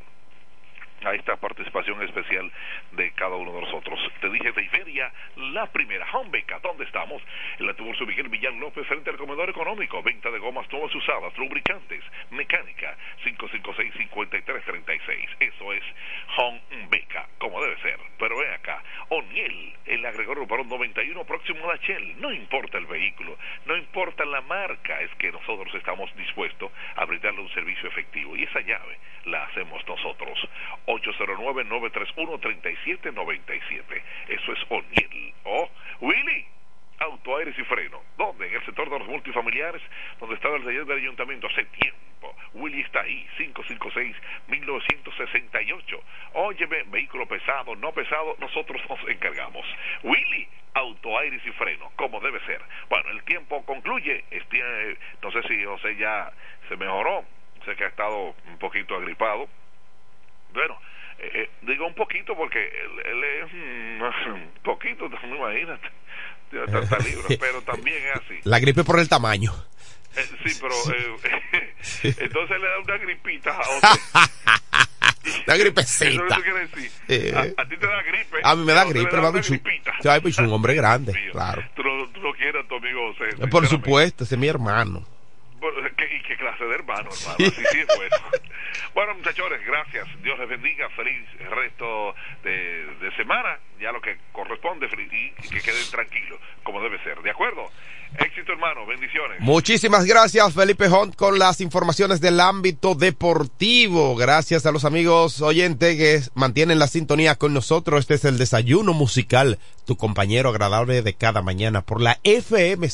a esta participación especial de cada uno de nosotros. Te dije de Iberia, la primera home beca. ¿Dónde estamos? En la Tiburcio Miguel Villar López frente al comedor económico. Venta de gomas nuevas usadas, lubricantes, mecánica, 556-5336. Eso es home beca, como debe ser. Pero ven acá, O'Neill, el agregador para un 91 próximo a la Shell. No importa el vehículo, no importa la marca, es que nosotros estamos dispuestos a brindarle un servicio efectivo. Y esa llave la hacemos nosotros. 809-931-3797. Eso es O'Neill. Oh, Willy. Auto, aires y freno. ¿Dónde? En el sector de los multifamiliares, donde estaba el taller del ayuntamiento hace tiempo. Willy está ahí, 556-1968. Óyeme, vehículo pesado, no pesado, nosotros nos encargamos. Willy, auto, aires y freno, como debe ser. Bueno, el tiempo concluye. Este, no sé si José ya se mejoró. Sé que ha estado un poquito agripado Bueno, eh, eh, digo un poquito porque él, él es un poquito, no imagínate, tiene tanta libra, pero también es así. La gripe por el tamaño. Eh, sí, pero eh, entonces le da una gripita a otro. una gripecita. Eso es lo que quiere decir. Eh, a, a ti te da gripe. a mí me da gripe, papi. Chu-. Ay, pues, un hombre grande, claro. Tú lo, tú lo quieres a tu amigo José. Por supuesto, ese es mi hermano. Bueno, ¿qué- ¿Y qué clase de hermano, hermano? Así sí es bueno. Bueno, muchachos, gracias. Dios les bendiga. Feliz resto de, de semana. Ya lo que corresponde y que queden tranquilos, como debe ser. ¿De acuerdo? Éxito, hermano. Bendiciones. Muchísimas gracias, Felipe Hunt, con las informaciones del ámbito deportivo. Gracias a los amigos oyentes que mantienen la sintonía con nosotros. Este es el desayuno musical, tu compañero agradable de cada mañana por la FM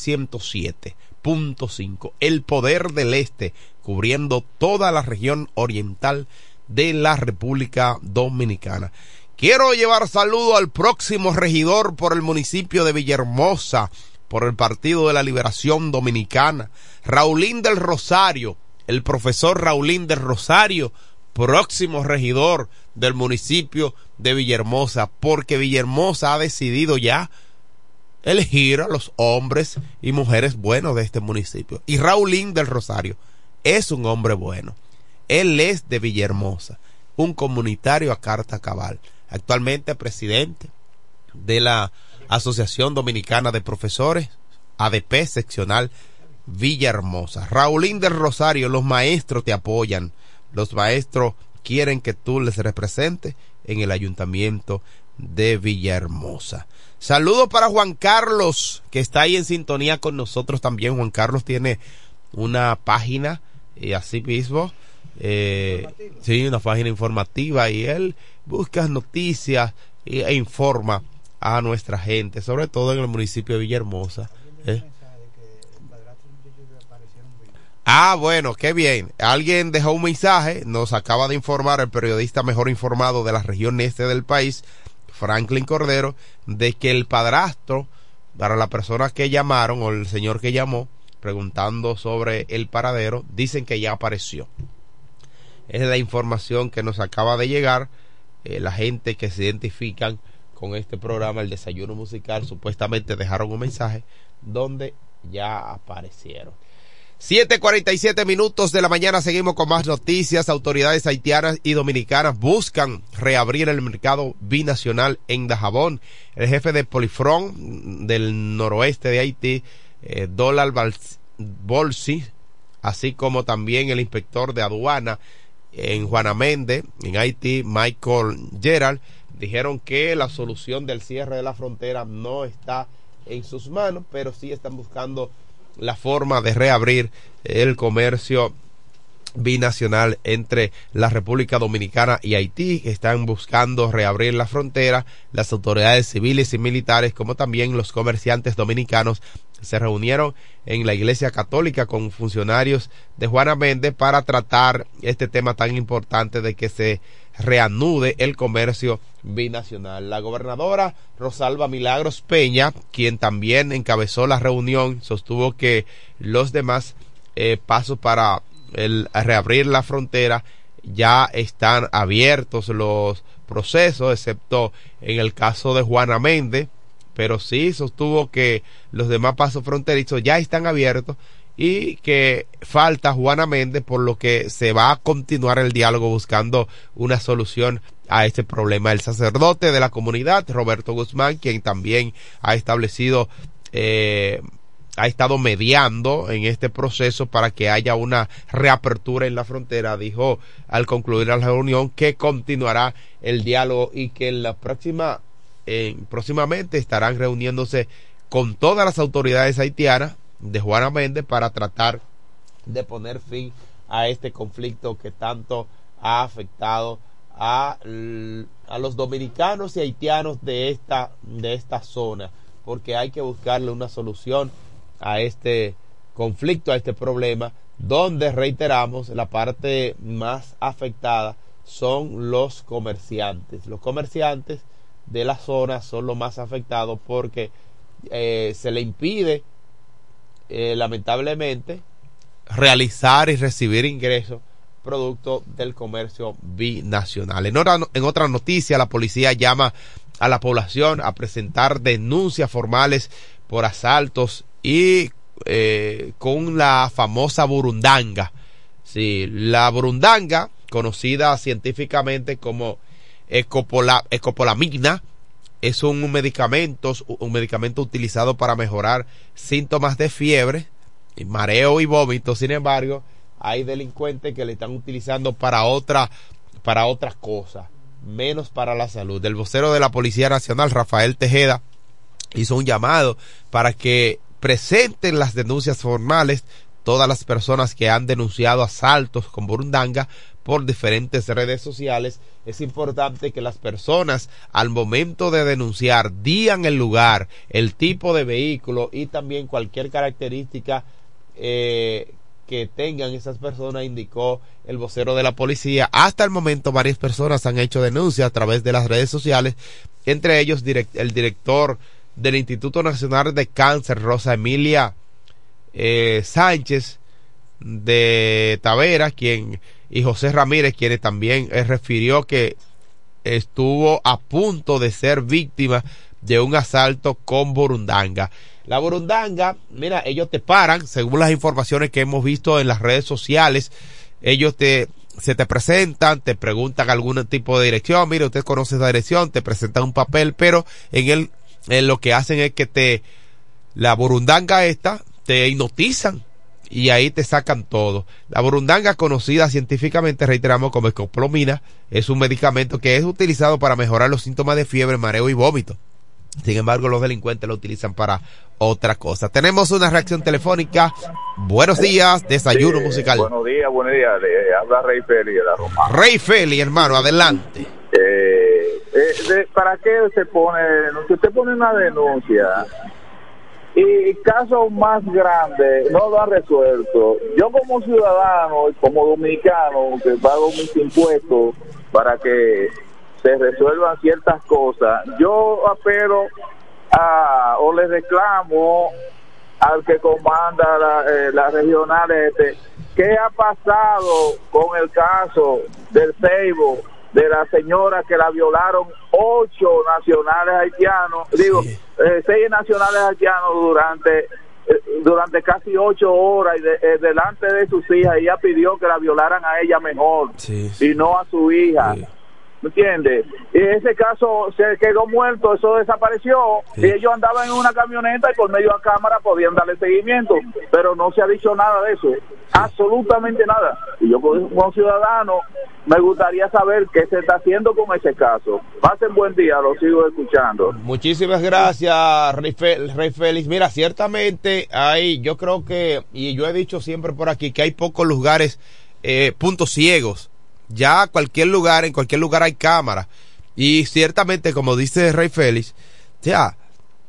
107.5, el poder del este, cubriendo toda la región oriental de la República Dominicana. Quiero llevar saludo al próximo regidor por el municipio de Villahermosa, por el Partido de la Liberación Dominicana, Raulín del Rosario, el profesor Raulín del Rosario, próximo regidor del municipio de Villahermosa, porque Villahermosa ha decidido ya elegir a los hombres y mujeres buenos de este municipio. Y Raulín del Rosario es un hombre bueno. Él es de Villahermosa, un comunitario a carta cabal, actualmente presidente de la Asociación Dominicana de Profesores, ADP seccional Villahermosa. Raulín del Rosario, los maestros te apoyan, los maestros quieren que tú les representes en el ayuntamiento de Villahermosa. Saludos para Juan Carlos, que está ahí en sintonía con nosotros también. Juan Carlos tiene una página y así mismo, eh, sí, una página informativa y él busca noticias e informa a nuestra gente, sobre todo en el municipio de Villahermosa. ¿eh? Ah, bueno, qué bien. Alguien dejó un mensaje, nos acaba de informar el periodista mejor informado de la región este del país, Franklin Cordero, de que el padrastro, para la persona que llamaron o el señor que llamó, preguntando sobre el paradero, dicen que ya apareció. Es la información que nos acaba de llegar. Eh, la gente que se identifican con este programa, el desayuno musical, supuestamente dejaron un mensaje donde ya aparecieron. 7:47 minutos de la mañana seguimos con más noticias. Autoridades haitianas y dominicanas buscan reabrir el mercado binacional en Dajabón. El jefe de Polifrón del noroeste de Haití, eh, Bolsi, así como también el inspector de aduana en Juanamende, en Haití, Michael Gerald, dijeron que la solución del cierre de la frontera no está en sus manos, pero sí están buscando la forma de reabrir el comercio binacional entre la República Dominicana y Haití. Están buscando reabrir la frontera. Las autoridades civiles y militares, como también los comerciantes dominicanos, se reunieron en la Iglesia Católica con funcionarios de Juana Méndez para tratar este tema tan importante de que se reanude el comercio binacional. La gobernadora Rosalba Milagros Peña, quien también encabezó la reunión, sostuvo que los demás eh, pasos para el reabrir la frontera ya están abiertos los procesos, excepto en el caso de Juana Méndez, pero sí sostuvo que los demás pasos fronterizos ya están abiertos y que falta Juana Méndez, por lo que se va a continuar el diálogo buscando una solución a este problema. El sacerdote de la comunidad, Roberto Guzmán, quien también ha establecido eh, ha estado mediando en este proceso para que haya una reapertura en la frontera. Dijo al concluir la reunión que continuará el diálogo y que en la próxima, próximamente estarán reuniéndose con todas las autoridades haitianas de Juana Méndez para tratar de poner fin a este conflicto que tanto ha afectado a, a los dominicanos y haitianos de esta, de esta zona, porque hay que buscarle una solución a este conflicto, a este problema, donde reiteramos la parte más afectada son los comerciantes. Los comerciantes de la zona son los más afectados porque eh, se le impide eh, lamentablemente realizar y recibir ingresos producto del comercio binacional. En otra, en noticia, la policía llama a la población a presentar denuncias formales por asaltos y eh, con la famosa burundanga. Sí, la burundanga, conocida científicamente como escopola, escopolamina, es un medicamento, un medicamento utilizado para mejorar síntomas de fiebre, mareo y vómito. Sin embargo, hay delincuentes que le están utilizando para para otras cosas, menos para la salud. El vocero de la Policía Nacional, Rafael Tejeda, hizo un llamado para que presenten las denuncias formales todas las personas que han denunciado asaltos con burundanga por diferentes redes sociales, es importante que las personas al momento de denunciar digan el lugar, el tipo de vehículo y también cualquier característica eh, que tengan esas personas, indicó el vocero de la policía. Hasta el momento varias personas han hecho denuncias a través de las redes sociales, entre ellos el director del Instituto Nacional de Cáncer, Rosa Emilia eh, Sánchez de Tavera, quien y José Ramírez, quien también eh, refirió que estuvo a punto de ser víctima de un asalto con burundanga. La burundanga, mira, ellos te paran, según las informaciones que hemos visto en las redes sociales, ellos te se te presentan, te preguntan algún tipo de dirección, mire, usted conoce esa dirección, te presentan un papel, pero en él en lo que hacen es que te la burundanga esta te hipnotizan y ahí te sacan todo. La burundanga, conocida científicamente, reiteramos como escoplomina, es un medicamento que es utilizado para mejorar los síntomas de fiebre, mareo y vómito. Sin embargo, los delincuentes lo utilizan para otra cosa. Tenemos una reacción telefónica. Buenos días, desayuno musical. Buenos días, buenos días. habla Rey Feli de la Roma. Rey Feli, hermano, adelante. Eh, eh, ¿Para qué se pone? Si usted pone una denuncia y casos más grandes no lo han resuelto. Yo como ciudadano y como dominicano que pago mis impuestos para que se resuelvan ciertas cosas, yo apelo a, o le reclamo al que comanda la, eh, la regional este, ¿qué ha pasado con el caso del Ceibo? De la señora que la violaron ocho nacionales haitianos, digo, eh, seis nacionales haitianos durante eh, durante casi ocho horas y eh, delante de sus hijas ella pidió que la violaran a ella mejor y no a su hija. ¿Me entiendes? Y ese caso se quedó muerto, eso desapareció. Y ellos andaban en una camioneta y por medio de cámara podían darle seguimiento. Pero no se ha dicho nada de eso. Absolutamente nada. Y yo como ciudadano me gustaría saber qué se está haciendo con ese caso. Pasen buen día, lo sigo escuchando. Muchísimas gracias, Rey, Félix. Mira, ciertamente hay, yo creo que, y yo he dicho siempre por aquí, que hay pocos lugares, eh, puntos ciegos ya cualquier lugar, en cualquier lugar hay cámara. Y ciertamente, como dice Rey Félix, ya,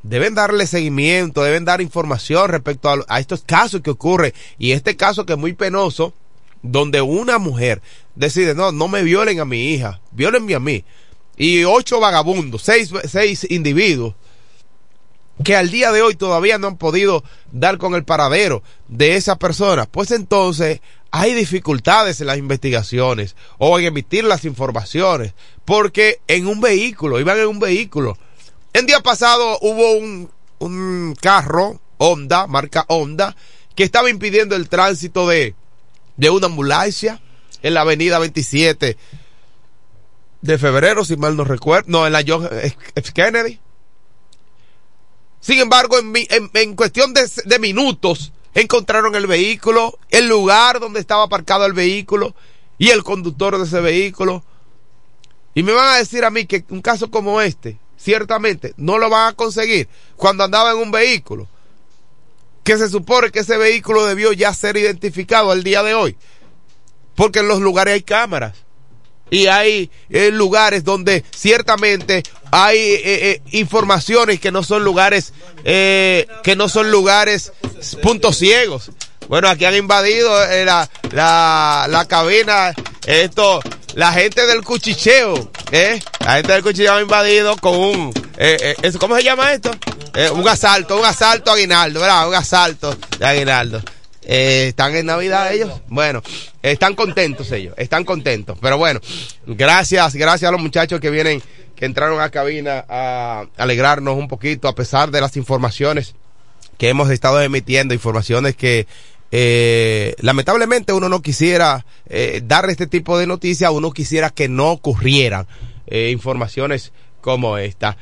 deben darle seguimiento, deben dar información respecto a, estos casos que ocurren. Y este caso que es muy penoso, donde una mujer decide, no, no me violen a mi hija, violenme a mí. Y ocho vagabundos, seis, seis individuos, que al día de hoy todavía no han podido dar con el paradero de esa persona, pues entonces hay dificultades en las investigaciones o en emitir las informaciones, porque en un vehículo, iban en un vehículo. El día pasado hubo un, un carro Honda, marca Honda, que estaba impidiendo el tránsito de, de una ambulancia en la avenida 27 de febrero, si mal no recuerdo, no, en la John F. Kennedy. Sin embargo, en, en, cuestión de minutos, encontraron el vehículo, el lugar donde estaba aparcado el vehículo y el conductor de ese vehículo. Y me van a decir a mí que un caso como este, ciertamente, no lo van a conseguir cuando andaba en un vehículo. Que se supone que ese vehículo debió ya ser identificado al día de hoy. Porque en los lugares hay cámaras. Y hay eh, lugares donde ciertamente hay eh, eh, informaciones que no son lugares, que no son lugares puntos ciegos. Bueno, aquí han invadido la, la, la cabina, esto, la gente del cuchicheo, ¿eh? La gente del cuchicheo ha invadido con un, ¿cómo se llama esto? un asalto, un asalto Aguinaldo, ¿verdad? Un asalto de Aguinaldo. Eh, están en Navidad ellos. Bueno, están contentos ellos, están contentos. Pero bueno, gracias, gracias a los muchachos que vienen, que entraron a cabina a alegrarnos un poquito a pesar de las informaciones que hemos estado emitiendo, informaciones que eh, lamentablemente uno no quisiera eh, dar este tipo de noticias, uno quisiera que no ocurrieran eh, informaciones como esta.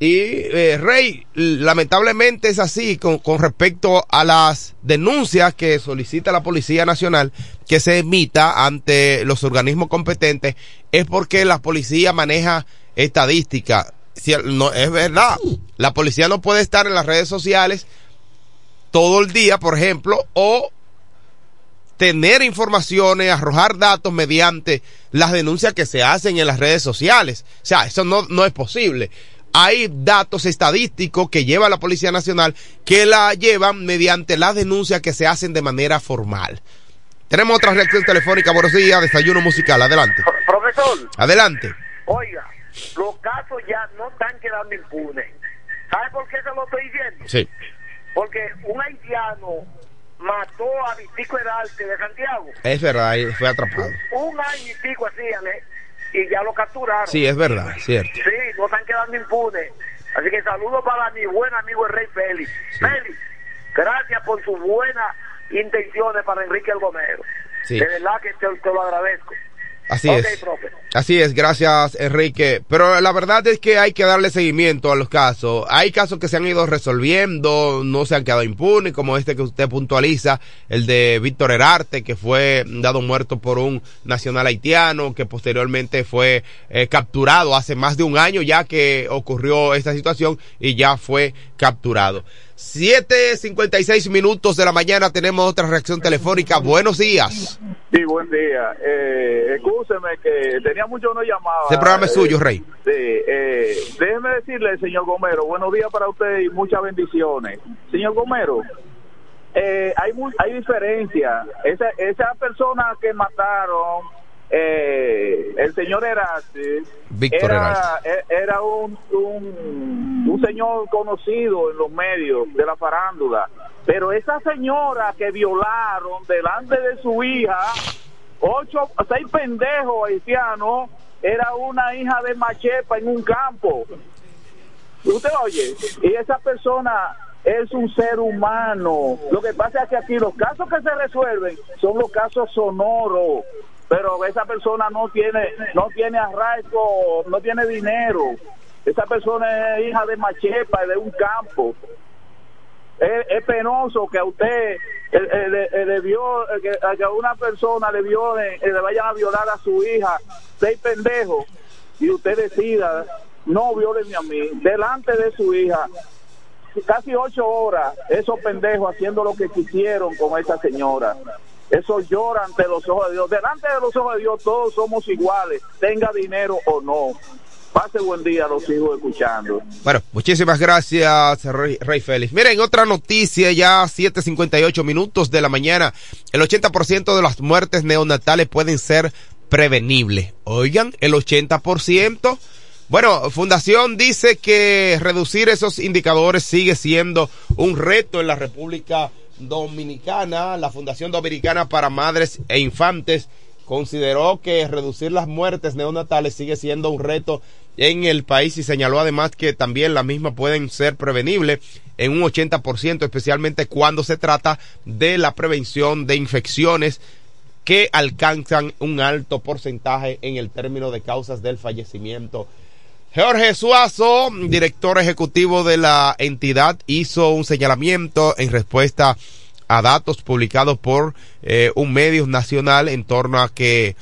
Y eh, Rey, lamentablemente es así con, con, respecto a las denuncias que solicita la Policía Nacional que se emita ante los organismos competentes, es porque la policía maneja estadística. No, es verdad, la policía no puede estar en las redes sociales todo el día, por ejemplo, o tener informaciones, arrojar datos mediante las denuncias que se hacen en las redes sociales. O sea, eso no, no es posible hay datos estadísticos que lleva la Policía Nacional que la llevan mediante las denuncias que se hacen de manera formal. Tenemos otra reacción telefónica. Buenos días, desayuno musical. Adelante. Profesor. Adelante. Oiga, los casos ya no están quedando impunes. ¿Sabe por qué se lo estoy diciendo? Sí. Porque un haitiano mató a Vitico Herarte de Santiago. Es verdad, fue atrapado. Un año y pico así, y ya lo capturaron. Sí, es verdad, cierto. Sí, no están quedando impunes. Así que saludo para mi buen amigo el Rey Félix. Félix, gracias por sus buenas intenciones para Enrique El Gomero. De verdad que te, te lo agradezco. Así es. Así es, gracias Enrique. Pero la verdad es que hay que darle seguimiento a los casos. Hay casos que se han ido resolviendo, no se han quedado impunes, como este que usted puntualiza, el de Víctor Herarte, que fue dado muerto por un nacional haitiano, que posteriormente fue eh, capturado hace más de un año ya que ocurrió esta situación y ya fue capturado. 7.56 minutos de la mañana tenemos otra reacción telefónica. Buenos días. Sí, buen día. Eh, escúcheme que tenía mucho no llamaba. Este programa es suyo, Rey. Sí, eh, déjeme decirle, señor Gomero, buenos días para usted y muchas bendiciones. Señor Gomero, eh, hay, hay diferencia. Esa, esa persona que mataron eh, el señor Erastes era, e, era un, un, señor conocido en los medios de la farándula, pero esa señora que violaron delante de su hija, ocho, seis pendejos haitianos, era una hija de Machepa en un campo. Usted oye, y esa persona es un ser humano. Lo que pasa es que aquí los casos que se resuelven son los casos sonoros pero esa persona no tiene no tiene arraigo, no tiene dinero. Esa persona es hija de machepa, de un campo. Es, penoso que a usted le, vio, que, a una persona le vio, le vayan a violar a su hija, seis pendejos, y usted decida, no violen a mí, delante de su hija, casi ocho horas, esos pendejos haciendo lo que quisieron con esa señora. Eso llora ante los ojos de Dios. Delante de los ojos de Dios todos somos iguales, tenga dinero o no. Pase buen día, los sigo escuchando. Bueno, muchísimas gracias, Rey, Félix. Miren, otra noticia, ya 7.58 minutos de la mañana. El 80% de las muertes neonatales pueden ser prevenibles. Oigan, el 80%. Bueno, Fundación dice que reducir esos indicadores sigue siendo un reto en la República la Fundación Dominicana para Madres e Infantes, consideró que reducir las muertes neonatales sigue siendo un reto en el país y señaló además que también las mismas pueden ser prevenibles en un 80%, especialmente cuando se trata de la prevención de infecciones que alcanzan un alto porcentaje en el término de causas del fallecimiento Jorge Suazo, director ejecutivo de la entidad, hizo un señalamiento en respuesta a datos publicados por eh, un medio nacional en torno a que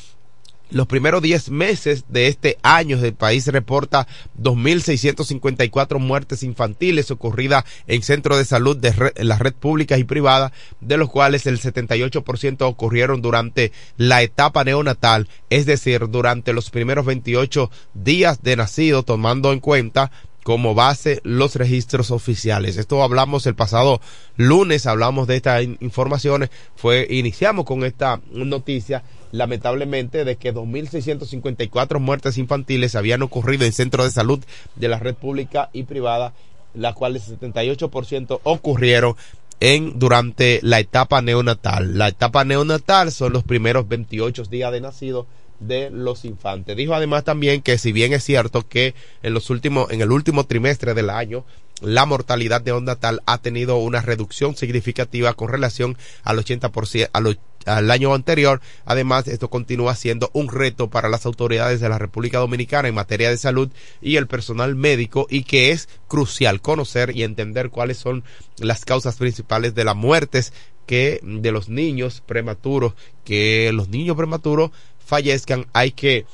los primeros 10 meses de este año el país reporta 2.654 muertes infantiles ocurridas en centros de salud de red pública y privada, de los cuales el 78% ocurrieron durante la etapa neonatal, es decir, durante los primeros 28 días de nacido, tomando en cuenta como base los registros oficiales. Esto hablamos el pasado lunes, hablamos de estas informaciones, fue iniciamos con esta noticia lamentablemente de que 2.654 muertes infantiles habían ocurrido en centros de salud de la red pública y privada, las cuales 78% ocurrieron en durante la etapa neonatal. La etapa neonatal son los primeros 28 días de nacido de los infantes. Dijo además también que si bien es cierto que en los últimos en el último trimestre del año la mortalidad de neonatal ha tenido una reducción significativa con relación al 80% al, al año anterior. Además, esto continúa siendo un reto para las autoridades de la República Dominicana en materia de salud y el personal médico y que es crucial conocer y entender cuáles son las causas principales de las muertes que de los niños prematuros, que los niños prematuros fallezcan, hay que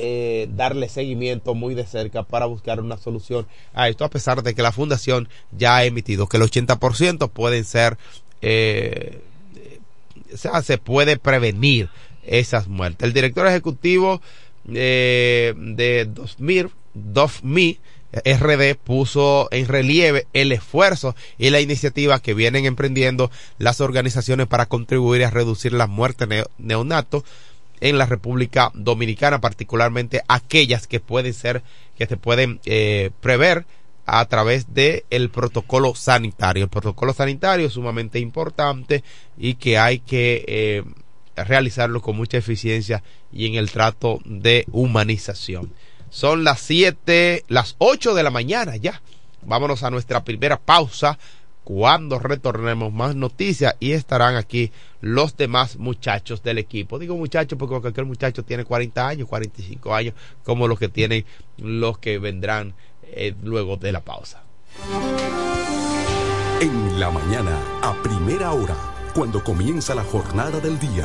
eh, darle seguimiento muy de cerca para buscar una solución a esto, a pesar de que la fundación ya ha emitido que el 80% pueden ser, eh, o sea, se puede prevenir esas muertes. El director ejecutivo eh, de 2000, 2000 RD puso en relieve el esfuerzo y la iniciativa que vienen emprendiendo las organizaciones para contribuir a reducir las muertes neonatos en la República Dominicana, particularmente aquellas que pueden ser, que se pueden eh, prever a través del el protocolo sanitario. El protocolo sanitario es sumamente importante y que hay que eh, realizarlo con mucha eficiencia y en el trato de humanización. Son las 7, las 8 de la mañana ya. Vámonos a nuestra primera pausa cuando retornemos más noticias y estarán aquí los demás muchachos del equipo. Digo muchachos porque cualquier muchacho tiene 40 años, 45 años, como los que tienen los que vendrán eh, luego de la pausa. En la mañana, a primera hora, cuando comienza la jornada del día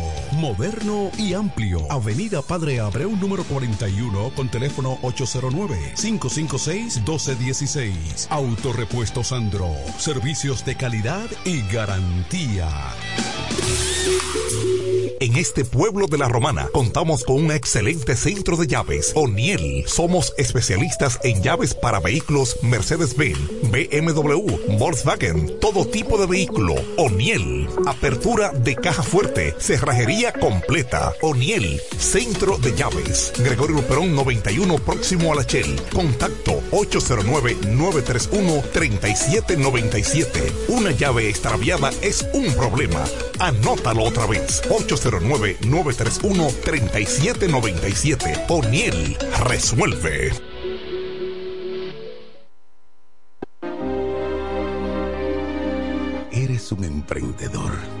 Moderno y amplio. Avenida Padre Abreu número 41 con teléfono 809-556-1216. Autorepuesto Sandro. Servicios de calidad y garantía. En este pueblo de la Romana contamos con un excelente centro de llaves. O'Neill. Somos especialistas en llaves para vehículos Mercedes-Benz, BMW, Volkswagen, todo tipo de vehículo. O'Neill. Apertura de caja fuerte, cerrajería completa. O'Neill. Centro de llaves. Gregorio Perón 91 próximo a la Shell. Contacto 809-931-3797. Una llave extraviada es un problema. Anótalo otra vez. 809-931-3797. O'Neill resuelve. Eres un emprendedor.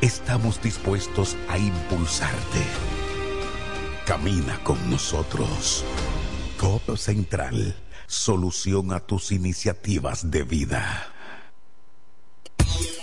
Estamos dispuestos a impulsarte. Camina con nosotros. Codo Central, solución a tus iniciativas de vida.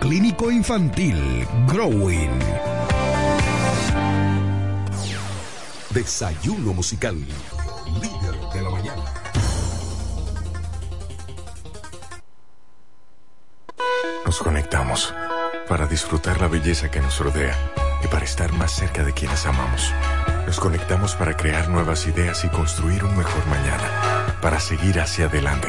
Clínico Infantil, Growing. Desayuno musical. Líder de la mañana. Nos conectamos para disfrutar la belleza que nos rodea y para estar más cerca de quienes amamos. Nos conectamos para crear nuevas ideas y construir un mejor mañana, para seguir hacia adelante.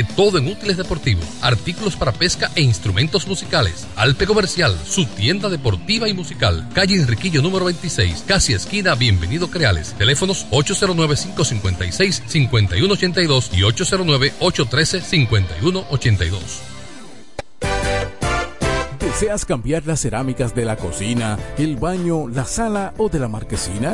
todo en útiles deportivos, artículos para pesca e instrumentos musicales. Alpe Comercial, su tienda deportiva y musical, calle Enriquillo número 26, casi esquina Bienvenido Creales, teléfonos 809-556-5182 y 809-813-5182. ¿Deseas cambiar las cerámicas de la cocina, el baño, la sala o de la marquesina?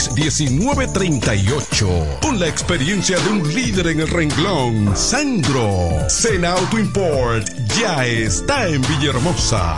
1938. Con la experiencia de un líder en el renglón, Sandro. Sena Auto Import ya está en Villahermosa.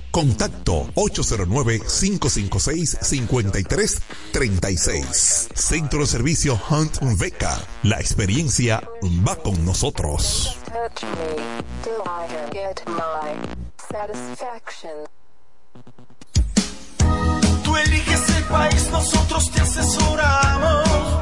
Contacto 809-556-5336. Centro de Servicio Hunt Beca. La experiencia va con nosotros. Tú eliges el país, nosotros te asesoramos.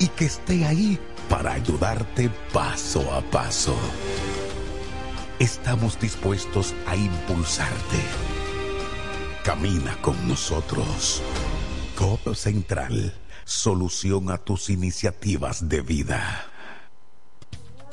y que esté ahí para ayudarte paso a paso. Estamos dispuestos a impulsarte. Camina con nosotros. COP Central, solución a tus iniciativas de vida.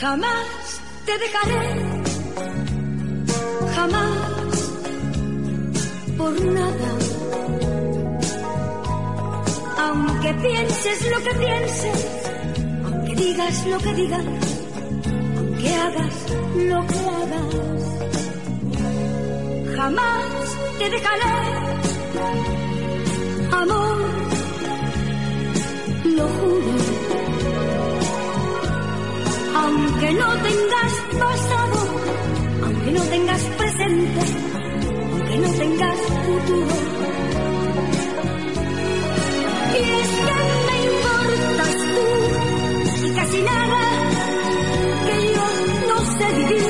Jamás te dejaré, jamás, por nada. Aunque pienses lo que pienses, aunque digas lo que digas, aunque hagas lo que hagas, jamás te dejaré, amor, lo juro aunque no tengas pasado, aunque no tengas presente, aunque no tengas futuro. Y es que me importas tú y casi nada que yo no sé vivir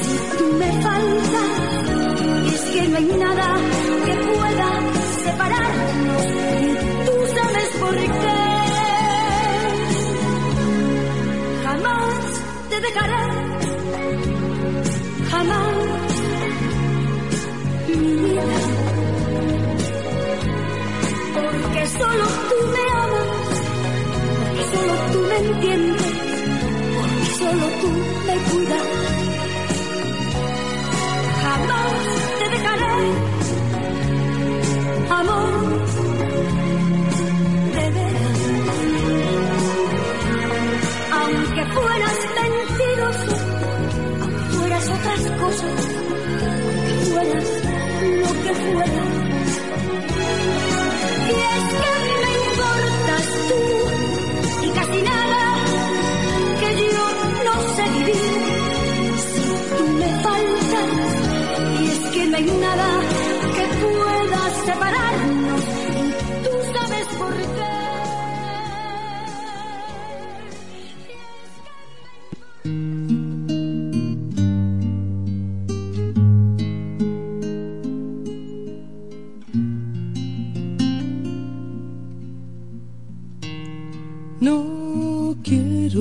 si tú me faltas. Y es que no hay nada que pueda separarnos y tú sabes por qué. Te dejaré, jamás, mi vida, porque solo tú me amas, porque solo tú me entiendes, porque solo tú me cuidas, jamás te dejaré, amor. De veras. Aunque fueras cosas, aunque fueras lo que fueras.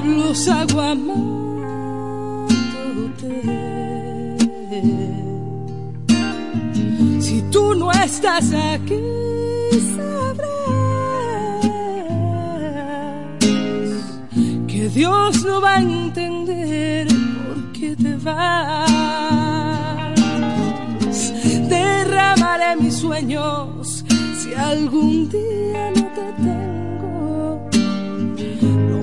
diablos. Si tú no estás aquí, sabrás que Dios no va a entender por qué te vas. Derramaré mis sueños si algún día no te tengo.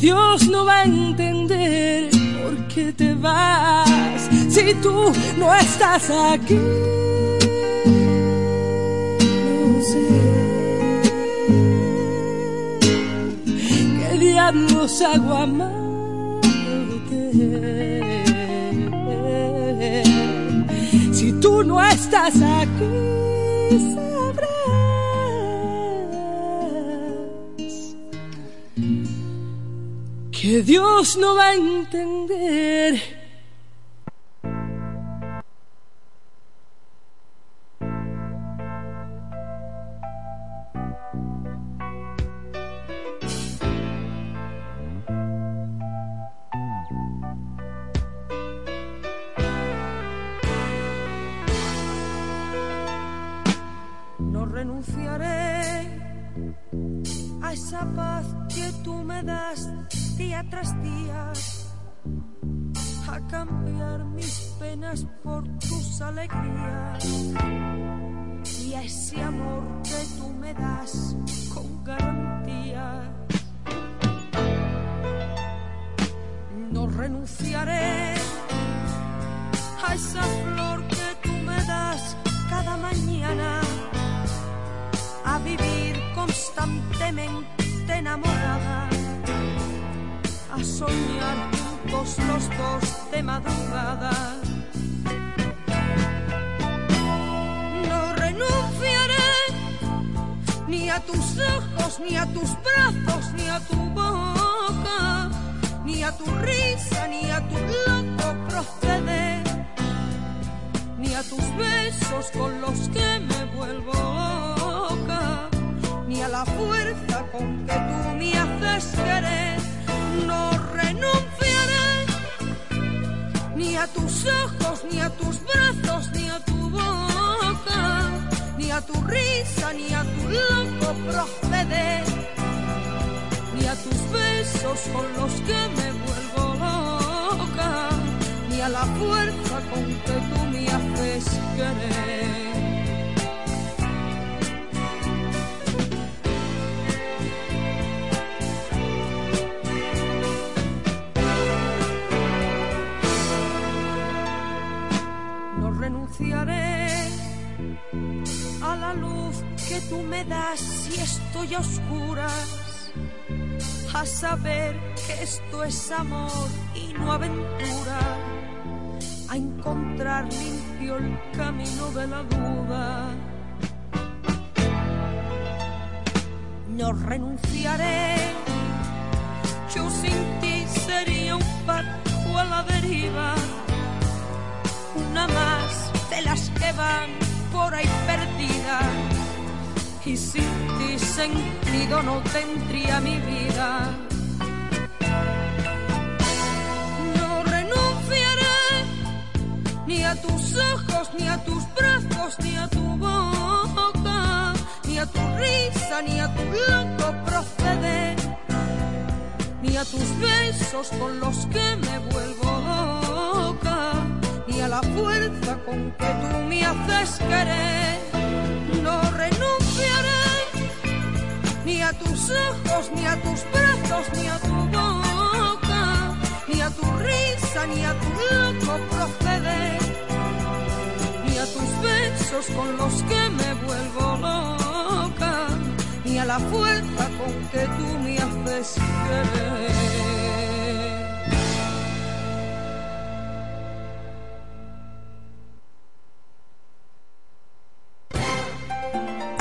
Dios no va a entender por qué te vas. Si tú no estás aquí, no sé qué diablos hago amándote. Si tú no estás aquí, que Dios no va a entender.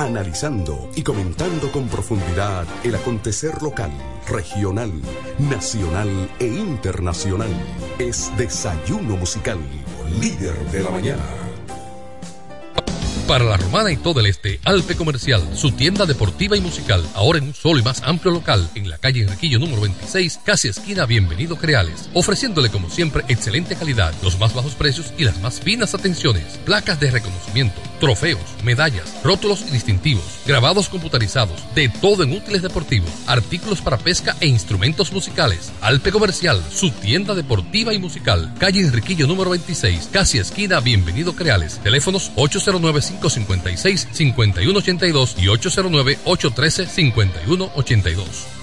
Analizando y comentando con profundidad el acontecer local, regional, nacional e internacional. Es Desayuno Musical, líder de la mañana. Para la Romana y todo el este, Alpe Comercial, su tienda deportiva y musical, ahora en un solo y más amplio local, en la calle Enriquillo número 26, casi esquina Bienvenido Creales, ofreciéndole como siempre excelente calidad, los más bajos precios y las más finas atenciones, placas de reconocimiento, trofeos, medallas, rótulos y distintivos, grabados computarizados, de todo en útiles deportivos, artículos para pesca e instrumentos musicales. Alpe Comercial, su tienda deportiva y musical, calle Enriquillo número 26, casi esquina Bienvenido Creales, teléfonos 809-556-5182 y 809-813-5182.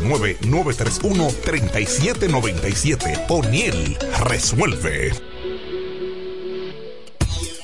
809-931-3797. O'Neill resuelve.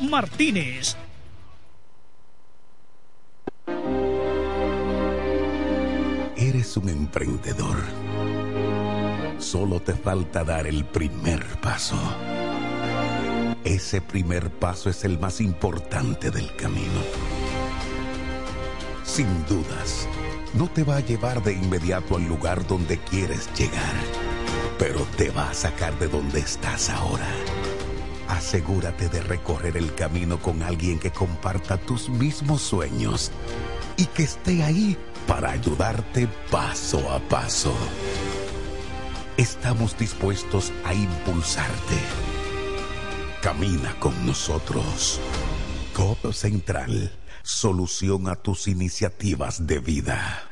Martínez. Eres un emprendedor. Solo te falta dar el primer paso. Ese primer paso es el más importante del camino. Sin dudas, no te va a llevar de inmediato al lugar donde quieres llegar, pero te va a sacar de donde estás ahora asegúrate de recorrer el camino con alguien que comparta tus mismos sueños y que esté ahí para ayudarte paso a paso. Estamos dispuestos a impulsarte. Camina con nosotros. Codo Central, solución a tus iniciativas de vida.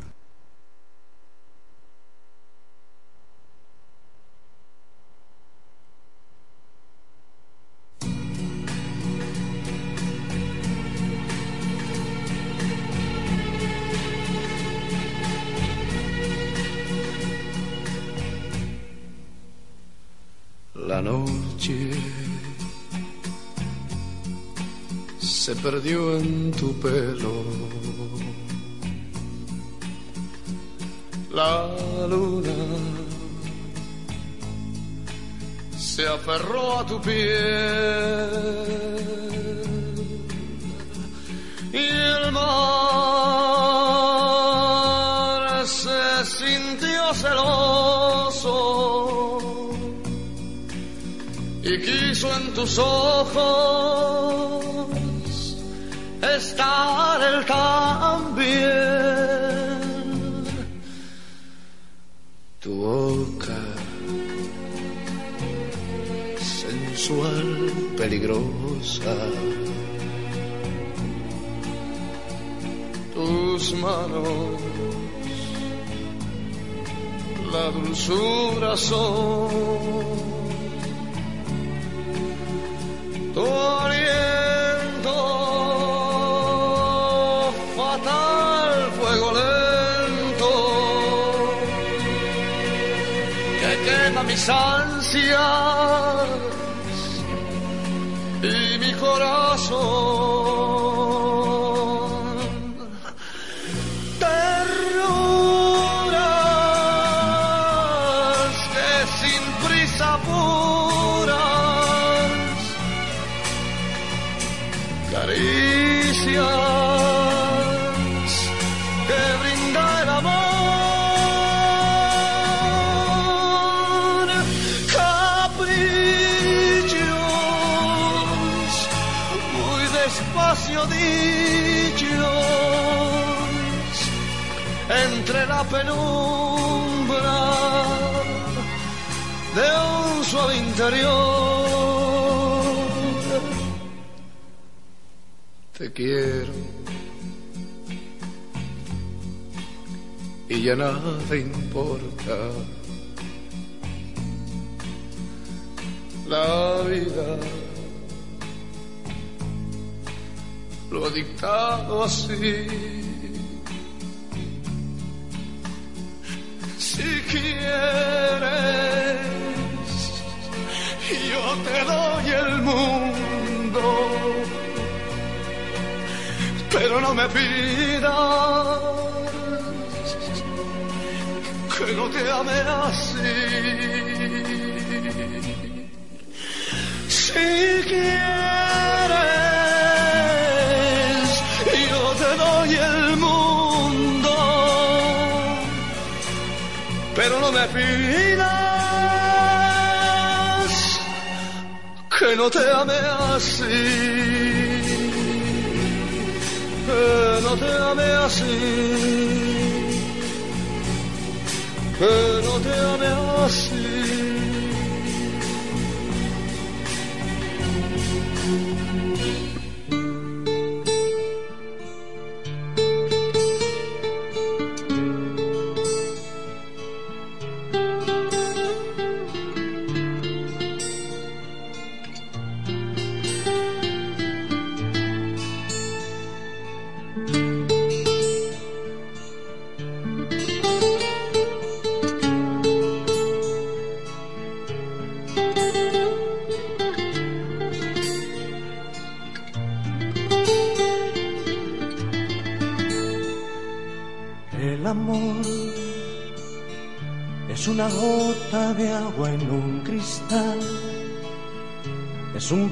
Perdió en tu pelo. La luna se aferró a tu piel y el mar se sintió celoso y quiso en tus ojos estar el también. Tu boca sensual, peligrosa. Tus manos, la dulzura son tu aliento mis ansias y mi corazón la penumbra de un suave interior te quiero y ya nada importa. La vida lo ha dictado así. Quieres, yo te doy el mundo pero no me pidas que no te ame así. Si quieres, yo te doy el mundo, pero no me pidas que no te ame así, que no te ame así, que no te ame así.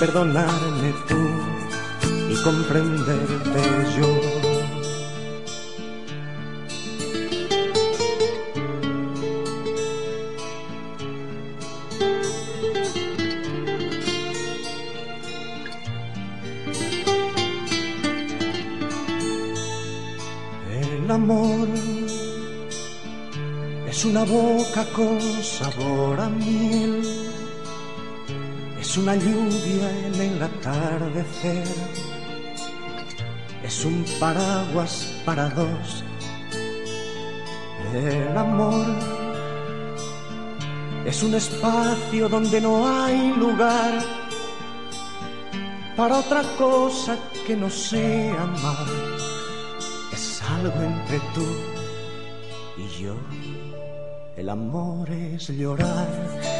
perdonarme tú y comprenderte yo. El amor es una boca con sabor a miel, es una lluvia en el atardecer, es un paraguas para dos. El amor es un espacio donde no hay lugar para otra cosa que no sea amar es algo entre tú y yo. El amor es llorar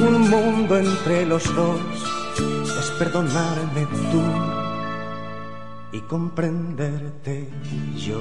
un mundo entre los dos, es perdonarme tú y comprenderte yo.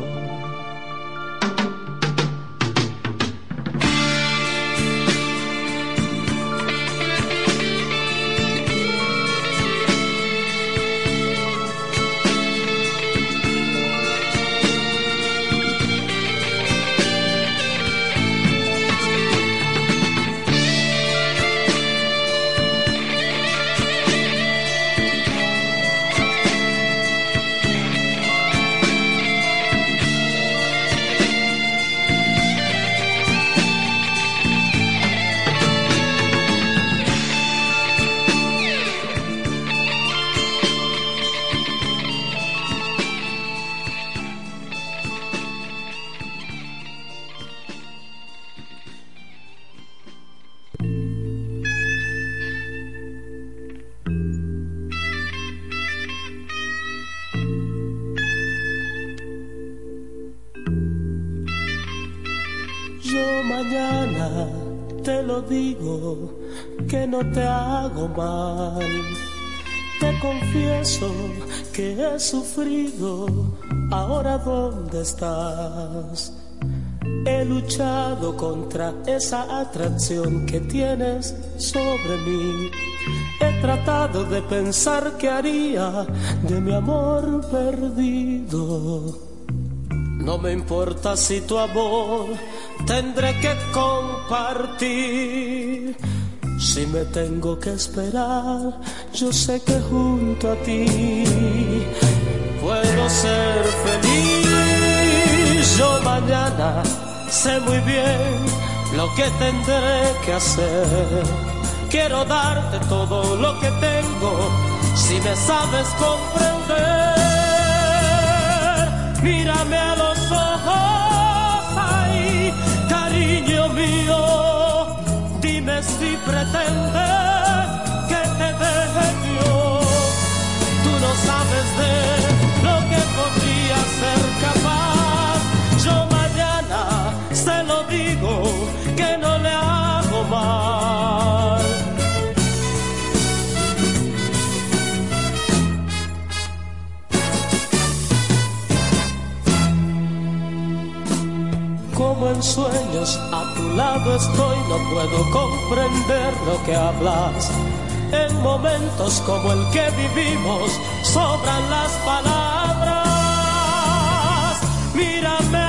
Te hago mal. Te confieso que he sufrido. Ahora dónde estás? He luchado contra esa atracción que tienes sobre mí. He tratado de pensar qué haría de mi amor perdido. No me importa si tu amor tendré que compartir. Si me tengo que esperar, yo sé que junto a ti puedo ser feliz. Yo mañana sé muy bien lo que tendré que hacer. Quiero darte todo lo que tengo si me sabes comprender. Mírame a los ojos, ay, cariño mío, si pretendes que te deje yo. Tú no sabes de lo que podría ser capaz. Yo mañana se lo digo que no le hago mal. Como en sueños lado estoy, no puedo comprender lo que hablas. En momentos como el que vivimos, sobran las palabras. Mírame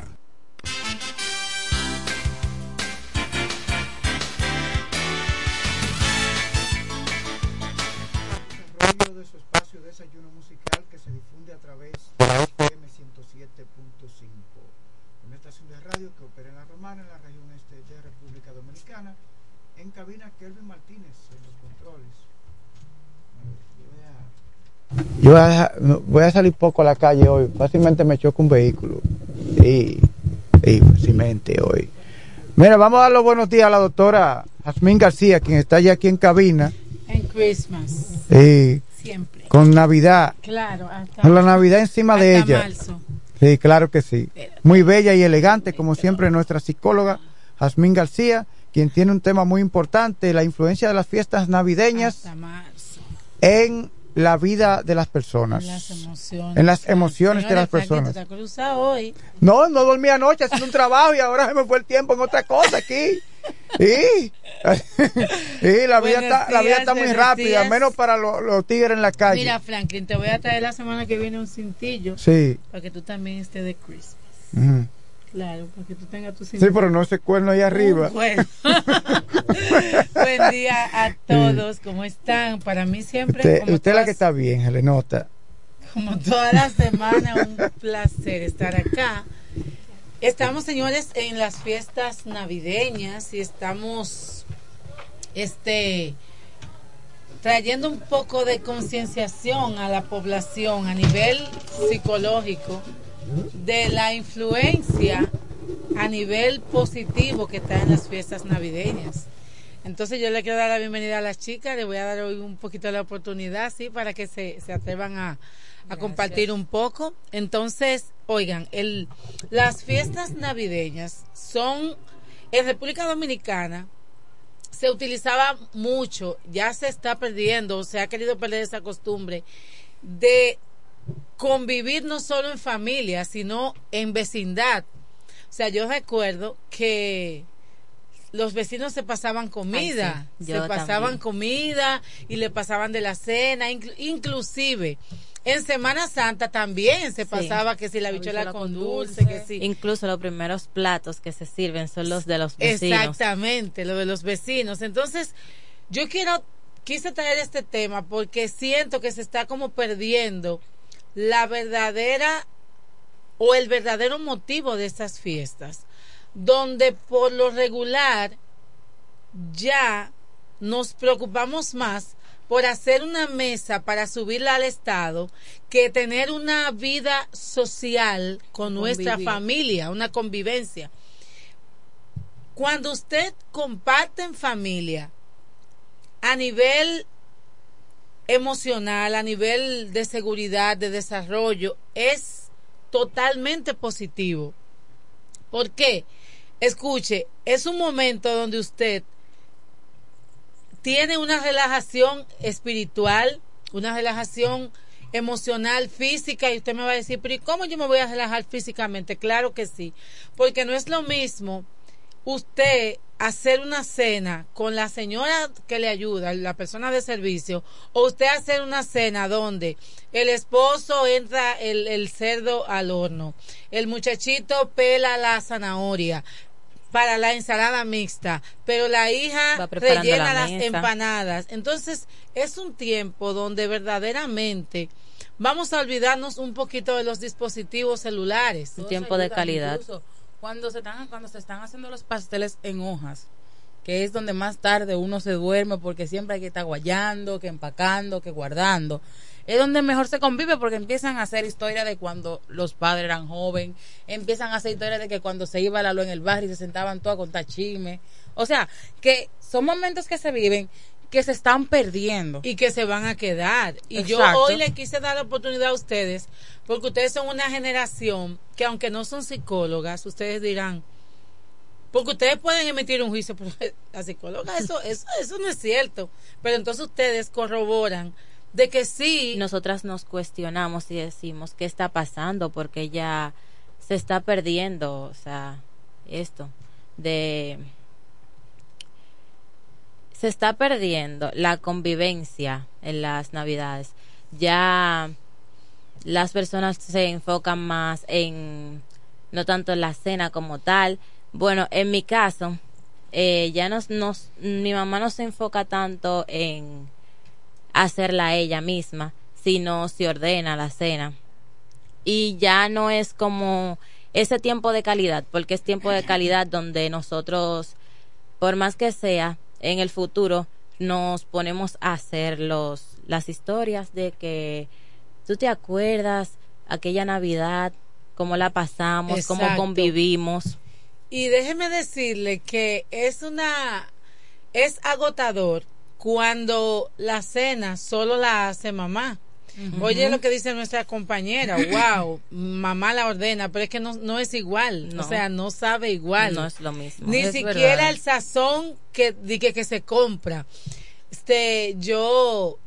Yo voy a, dejar- no, voy a salir poco a la calle hoy. Fácilmente me choca un vehículo. Sí, sí, fácilmente hoy. Mira, vamos a dar los buenos días a la doctora Jazmín García, quien está ya aquí en cabina. En Christmas. Sí, Siempre. con Navidad. Claro, hasta, Con la Navidad encima de hasta ella. marzo. Sí, claro que sí. Muy bella y elegante, como siempre, nuestra psicóloga Jazmín García, quien tiene un tema muy importante, la influencia de las fiestas navideñas Hasta marzo. en la vida de las personas. En las emociones. En las emociones de las personas. te hoy. No, no dormí anoche haciendo un trabajo y ahora se me fue el tiempo en otra cosa aquí. Sí, Sí, la vida Buenos está, la vida está muy rápida, días. menos para los, los tigres en la calle. Mira, Franklin, te voy a traer la semana que viene un cintillo. Sí. Para que tú también estés de Christmas. Ujú. Claro, para que tú tengas tu Sí, pero no ese cuerno ahí arriba. Uh, bueno. Buen día a todos. ¿Cómo están? Para mí siempre, Usted, como, usted la que está bien, se le nota. como toda la semana, un placer estar acá. Estamos, señores, en las fiestas navideñas y estamos este trayendo un poco de concienciación a la población a nivel psicológico de la influencia a nivel positivo que está en las fiestas navideñas. Entonces yo le quiero dar la bienvenida a las chicas, le voy a dar hoy un poquito la oportunidad, sí, para que se, se atrevan a, a compartir un poco. Entonces, oigan, el, las fiestas navideñas son en República Dominicana se utilizaba mucho, ya se está perdiendo, se ha querido perder esa costumbre de convivir no solo en familia, sino en vecindad. O sea, yo recuerdo que los vecinos se pasaban comida, Ay, sí, se pasaban también. comida y le pasaban de la cena, inclu- inclusive en Semana Santa también se Sí. pasaba que si la La bichuela con con dulce, que sí. Incluso los primeros platos que se sirven son los de los vecinos. Exactamente, lo de los vecinos. Entonces, yo quiero, quise traer este tema porque siento que se está como perdiendo la verdadera o el verdadero motivo de estas fiestas, donde por lo regular ya nos preocupamos más por hacer una mesa para subirla al Estado que tener una vida social con nuestra familia, una convivencia. Cuando usted comparte en familia, a nivel emocional, a nivel de seguridad, de desarrollo, es totalmente positivo. ¿Por qué? Escuche, es un momento donde usted tiene una relajación espiritual, una relajación emocional, física, y usted me va a decir, pero ¿y cómo yo me voy a relajar físicamente? Claro que sí, porque no es lo mismo usted hacer una cena con la señora que le ayuda, la persona de servicio, o usted hacer una cena donde el esposo entra el, el cerdo al horno, el muchachito pela la zanahoria para la ensalada mixta, pero la hija rellena la las empanadas. Entonces, es un tiempo donde verdaderamente vamos a olvidarnos un poquito de los dispositivos celulares. Un tiempo de calidad. Incluso cuando se están cuando se están haciendo los pasteles en hojas que es donde más tarde uno se duerme porque siempre hay que estar guayando que empacando que guardando es donde mejor se convive porque empiezan a hacer historias de cuando los padres eran jóvenes empiezan a hacer historias de que cuando se iba la luz en el barrio y se sentaban todos a contar chismes o sea que son momentos que se viven que se están perdiendo y que se van a quedar. Y yo hoy le quise dar la oportunidad a ustedes, porque ustedes son una generación que aunque no son psicólogas, ustedes dirán, porque ustedes pueden emitir un juicio, pero la psicóloga, eso, eso, eso no es cierto. Pero entonces ustedes corroboran de que sí. Nosotras nos cuestionamos y decimos qué está pasando porque ya se está perdiendo, o sea, esto de se está perdiendo la convivencia en las navidades. Ya las personas se enfocan más en no tanto en la cena como tal. Bueno, en mi caso, eh, ya nos, nos, mi mamá no se enfoca tanto en hacerla ella misma, sino se ordena la cena. Y ya no es como ese tiempo de calidad, porque es tiempo de calidad donde nosotros, por más que sea, en el futuro nos ponemos a hacer los, las historias de que tú te acuerdas aquella Navidad, cómo la pasamos, cómo convivimos. Y déjeme decirle que es una es agotador cuando la cena solo la hace mamá. Oye lo que dice nuestra compañera, wow, mamá la ordena, pero es que no, no es igual, No. o sea, no sabe igual. No es lo mismo. Ni Es siquiera verdad. el sazón que, que, que se compra. Este, yo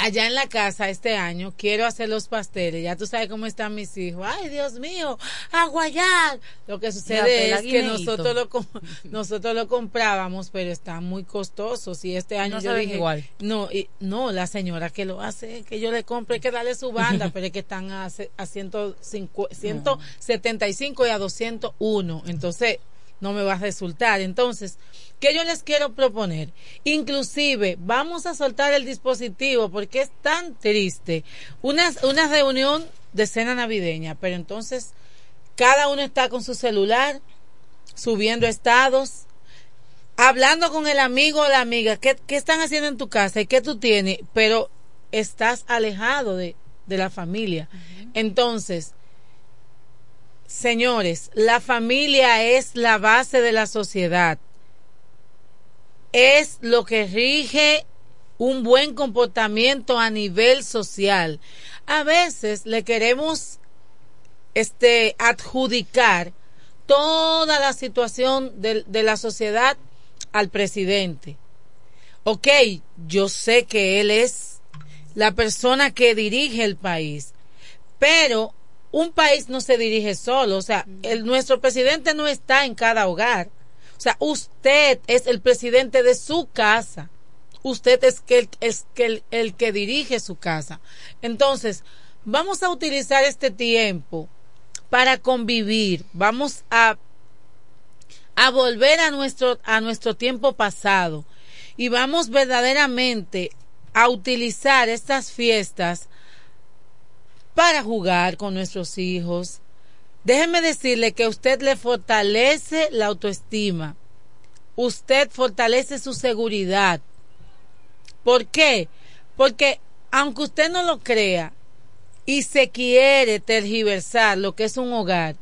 allá en la casa este año quiero hacer los pasteles. Ya tú sabes cómo están mis hijos. Ay, Dios mío, a guayar. Lo que sucede es que nosotros lo nosotros lo comprábamos, pero están muy costosos y este año No yo dije, igual. no, y- no, la señora que lo hace, que yo le compre, que darle su banda, pero es que están a, a 150 175 y a 201. Entonces, no me va a resultar. Entonces, ¿qué yo les quiero proponer? Inclusive, vamos a soltar el dispositivo porque es tan triste. Una, una reunión de cena navideña, pero entonces cada uno está con su celular, subiendo estados, hablando con el amigo o la amiga, ¿qué, qué están haciendo en tu casa y qué tú tienes? Pero estás alejado de, de la familia. Entonces, señores, la familia es la base de la sociedad. Es lo que rige un buen comportamiento a nivel social. A veces le queremos este adjudicar toda la situación de, de la sociedad al presidente. Ok, yo sé que él es la persona que dirige el país, pero un país no se dirige solo, o sea, el, nuestro presidente no está en cada hogar. O sea, usted es el presidente de su casa. Usted es, que, es que el, el que dirige su casa. Entonces, vamos a utilizar este tiempo para convivir. Vamos a, a volver a nuestro, a nuestro tiempo pasado. Y vamos verdaderamente a utilizar estas fiestas para jugar con nuestros hijos. Déjeme decirle que usted le fortalece la autoestima. Usted fortalece su seguridad. ¿Por qué? Porque aunque usted no lo crea y se quiere tergiversar lo que es un hogar,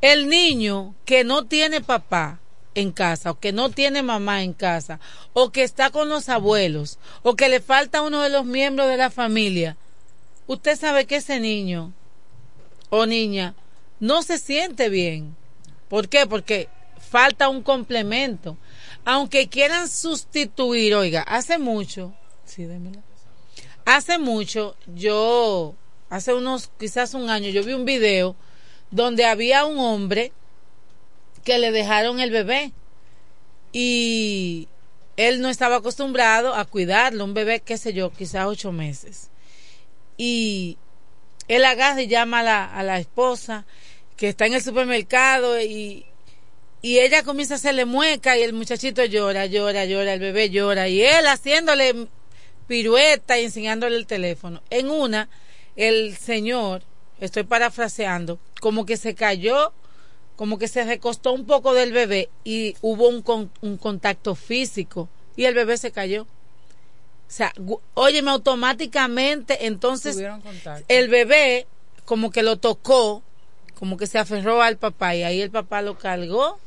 el niño que no tiene papá en casa o que no tiene mamá en casa o que está con los abuelos o que le falta uno de los miembros de la familia, usted sabe que ese niño o niña no se siente bien. ¿Por qué? Porque falta un complemento. Aunque quieran sustituir, oiga, hace mucho, sí, démela. Hace mucho, yo, hace unos, quizás un año, yo vi un video donde había un hombre que le dejaron el bebé y él no estaba acostumbrado a cuidarlo, un bebé, qué sé yo, quizás ocho meses y él agarra y llama a la, a la esposa que está en el supermercado y, y ella comienza a hacerle mueca y el muchachito llora, llora, llora, el bebé llora y él haciéndole pirueta y enseñándole el teléfono. En una, el señor, estoy parafraseando, como que se cayó, como que se recostó un poco del bebé y hubo un, con, un contacto físico y el bebé se cayó. O sea, óyeme, automáticamente, entonces el bebé como que lo tocó, como que se aferró al papá y ahí el papá lo cargó,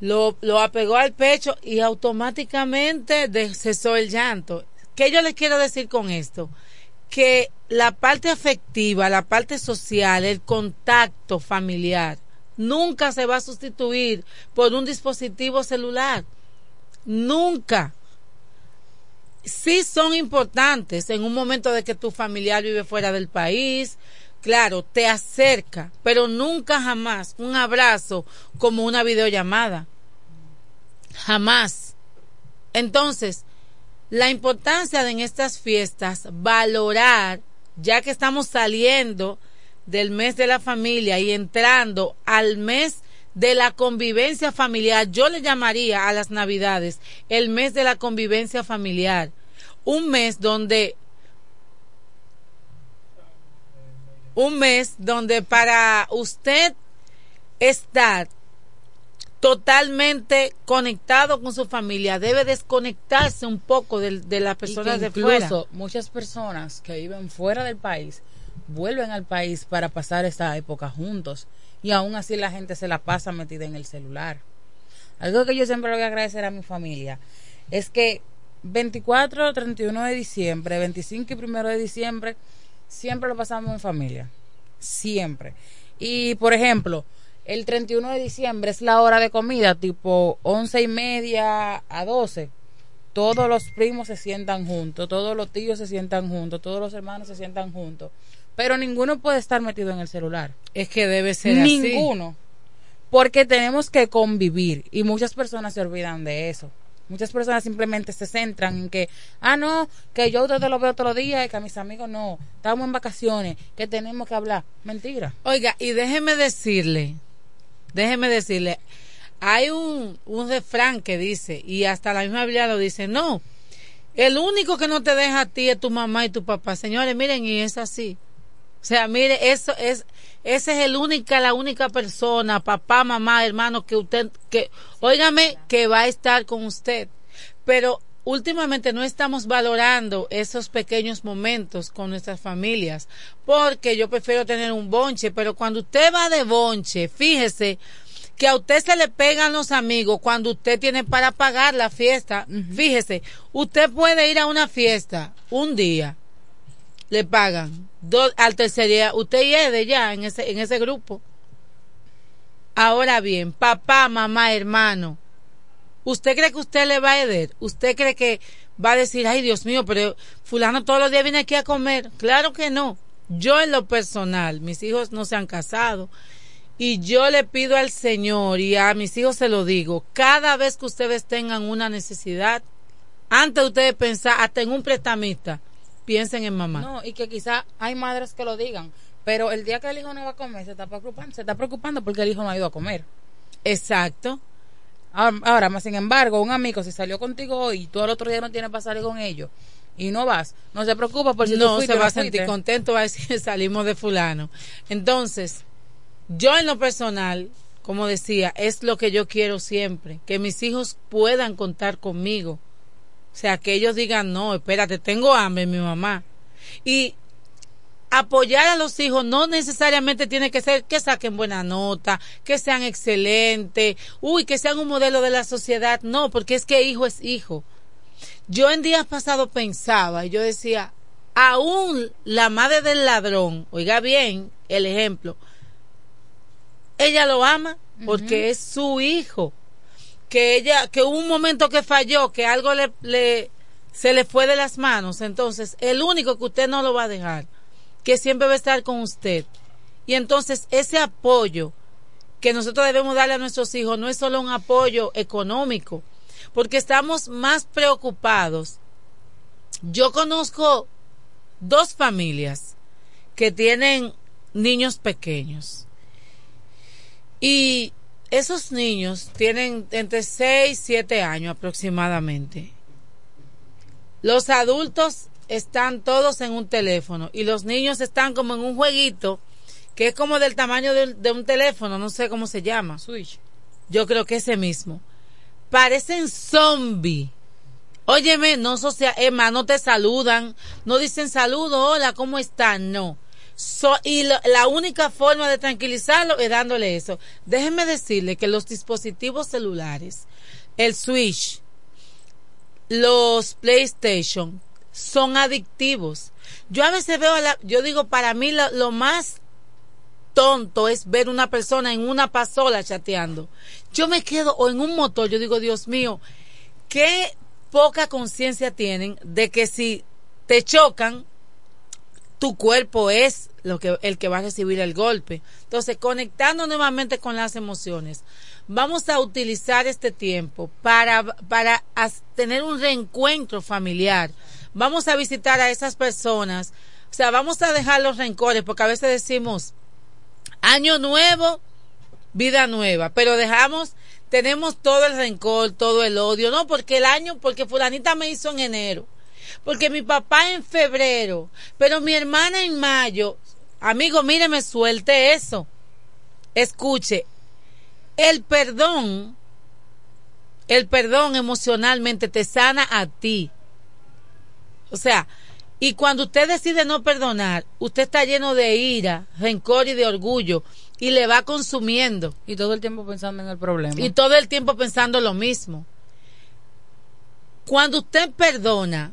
lo, lo apegó al pecho y automáticamente cesó el llanto. ¿Qué yo les quiero decir con esto? Que la parte afectiva, la parte social, el contacto familiar, nunca se va a sustituir por un dispositivo celular. Nunca sí son importantes en un momento de que tu familiar vive fuera del país. Claro, te acerca, pero nunca jamás un abrazo como una videollamada. Jamás. Entonces, la importancia de en estas fiestas, valorar, ya que estamos saliendo del mes de la familia y entrando al mes de la convivencia familiar. Yo le llamaría a las navidades el mes de la convivencia familiar. Un mes donde un mes donde para usted estar totalmente conectado con su familia debe desconectarse un poco de, de las personas de fuera. muchas personas que viven fuera del país vuelven al país para pasar esta época juntos y aún así la gente se la pasa metida en el celular. Algo que yo siempre le voy a agradecer a mi familia es que 24, 31 de diciembre, 25 y 1 de diciembre, siempre lo pasamos en familia. Siempre. Y, por ejemplo, el 31 de diciembre es la hora de comida, tipo 11 y media a 12. Todos los primos se sientan juntos, todos los tíos se sientan juntos, todos los hermanos se sientan juntos pero ninguno puede estar metido en el celular. Es que debe ser ninguno. Porque tenemos que convivir y muchas personas se olvidan de eso. Muchas personas simplemente se centran en que, ah, no, que yo te lo veo todos los días y que a mis amigos no, estamos en vacaciones, que tenemos que hablar. Mentira. Oiga, y déjeme decirle, déjeme decirle, hay un, un refrán que dice, y hasta la misma Biblia lo dice, no, el único que no te deja a ti es tu mamá y tu papá. Señores, miren, y es así. O sea, mire, eso es, esa es el única, la única persona, papá, mamá, hermano, que usted, que, óigame, que va a estar con usted. Pero últimamente no estamos valorando esos pequeños momentos con nuestras familias, porque yo prefiero tener un bonche, pero cuando usted va de bonche, fíjese que a usted se le pegan los amigos cuando usted tiene para pagar la fiesta. Fíjese, usted puede ir a una fiesta un día, le pagan dos, al tercer día, usted y de ya en ese, en ese grupo. Ahora bien, papá, mamá, hermano, ¿Usted cree que usted le va a herir? ¿Usted cree que va a decir, ay Dios mío, pero fulano todos los días viene aquí a comer? Claro que no. Yo en lo personal, mis hijos no se han casado. Y yo le pido al Señor y a mis hijos se lo digo, cada vez que ustedes tengan una necesidad, antes de ustedes pensar hasta en un prestamista, piensen en mamá. No, y que quizá hay madres que lo digan, pero el día que el hijo no va a comer, se está preocupando, se está preocupando porque el hijo no ha ido a comer. Exacto. Ahora, más sin embargo, un amigo si salió contigo hoy y tú el otro día no tienes para salir con ellos y no vas, no se preocupa por si tú no fuiste se va a sentir contento, va a decir salimos de fulano. Entonces, yo en lo personal, como decía, es lo que yo quiero siempre, que mis hijos puedan contar conmigo. O sea, que ellos digan, no, espérate, tengo hambre, mi mamá. Y apoyar a los hijos no necesariamente tiene que ser que saquen buena nota, que sean excelentes, uy, que sean un modelo de la sociedad. No, porque es que hijo es hijo. Yo en días pasados pensaba y yo decía, aún la madre del ladrón, oiga bien el ejemplo, ella lo ama porque es su hijo. Que ella, que hubo un momento que falló, que algo le, le, se le fue de las manos. Entonces, el único que usted no lo va a dejar, que siempre va a estar con usted. Y entonces, ese apoyo que nosotros debemos darle a nuestros hijos no es solo un apoyo económico, porque estamos más preocupados. Yo conozco dos familias que tienen niños pequeños y esos niños tienen entre 6 y 7 años aproximadamente. Los adultos están todos en un teléfono y los niños están como en un jueguito que es como del tamaño de, de un teléfono, no sé cómo se llama. Switch. Yo creo que ese mismo. Parecen zombies. Óyeme, no social, Emma, no te saludan, no dicen saludo, hola, ¿cómo están? No. So- y la única forma de tranquilizarlo es dándole eso. Déjenme decirle que los dispositivos celulares, el Switch, los PlayStation, son adictivos. Yo a veces veo, la, yo digo, para mí lo más tonto es ver una persona en una pasola chateando. Yo me quedo, o en un motor, yo digo, Dios mío, qué poca conciencia tienen de que si te chocan, tu cuerpo es lo que, el que va a recibir el golpe. Entonces, conectando nuevamente con las emociones, vamos a utilizar este tiempo para, para tener un reencuentro familiar. Vamos a visitar a esas personas. O sea, vamos a dejar los rencores, porque a veces decimos, año nuevo, vida nueva, pero dejamos, tenemos todo el rencor, todo el odio, no, porque el año, porque fulanita me hizo en enero, porque mi papá en febrero, pero mi hermana en mayo, amigo, míreme, suelte eso, escuche, el perdón, el perdón emocionalmente te sana a ti, o sea, y cuando usted decide no perdonar, usted está lleno de ira, rencor y de orgullo y le va consumiendo. Y todo el tiempo pensando en el problema. Y todo el tiempo pensando lo mismo. Cuando usted perdona,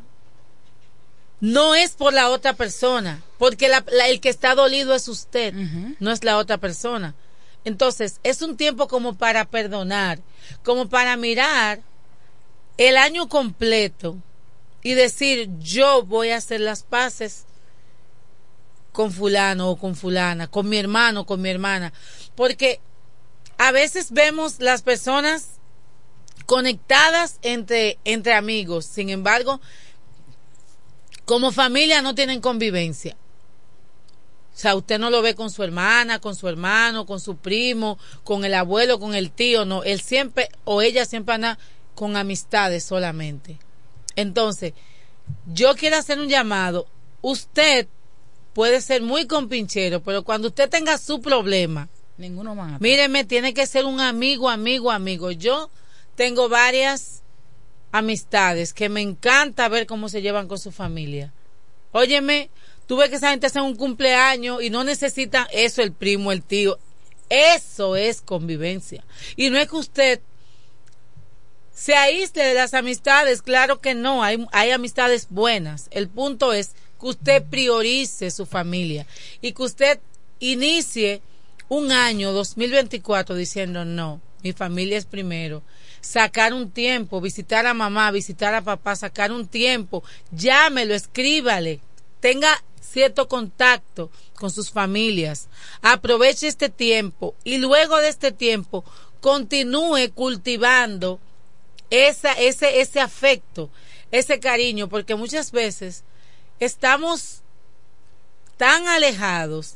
no es por la otra persona, porque la- la- el que está dolido es usted, no es la otra persona. Entonces, es un tiempo como para perdonar, como para mirar el año completo y decir, yo voy a hacer las paces con fulano o con fulana, con mi hermano, con mi hermana, porque a veces vemos las personas conectadas entre, entre amigos, sin embargo, como familia no tienen convivencia. O sea, usted no lo ve con su hermana, con su hermano, con su primo, con el abuelo, con el tío, no. Él siempre o ella siempre anda con amistades solamente. Entonces, yo quiero hacer un llamado. Usted puede ser muy compinchero, pero cuando usted tenga su problema, Ninguno más. Míreme, tiene que ser un amigo, amigo, amigo. Yo tengo varias amistades que me encanta ver cómo se llevan con su familia. Óyeme, tú que esa gente hace un cumpleaños y no necesita eso, el primo, el tío. Eso es convivencia. Y no es que usted se aísle de las amistades, claro que no, hay, hay amistades buenas. El punto es que usted priorice su familia y que usted inicie un año 2024 diciendo no, mi familia es primero. Sacar un tiempo, visitar a mamá, visitar a papá, sacar un tiempo, llámelo, escríbale, tenga cierto contacto con sus familias, aproveche este tiempo y luego de este tiempo continúe cultivando ese, ese afecto, ese cariño, porque muchas veces estamos tan alejados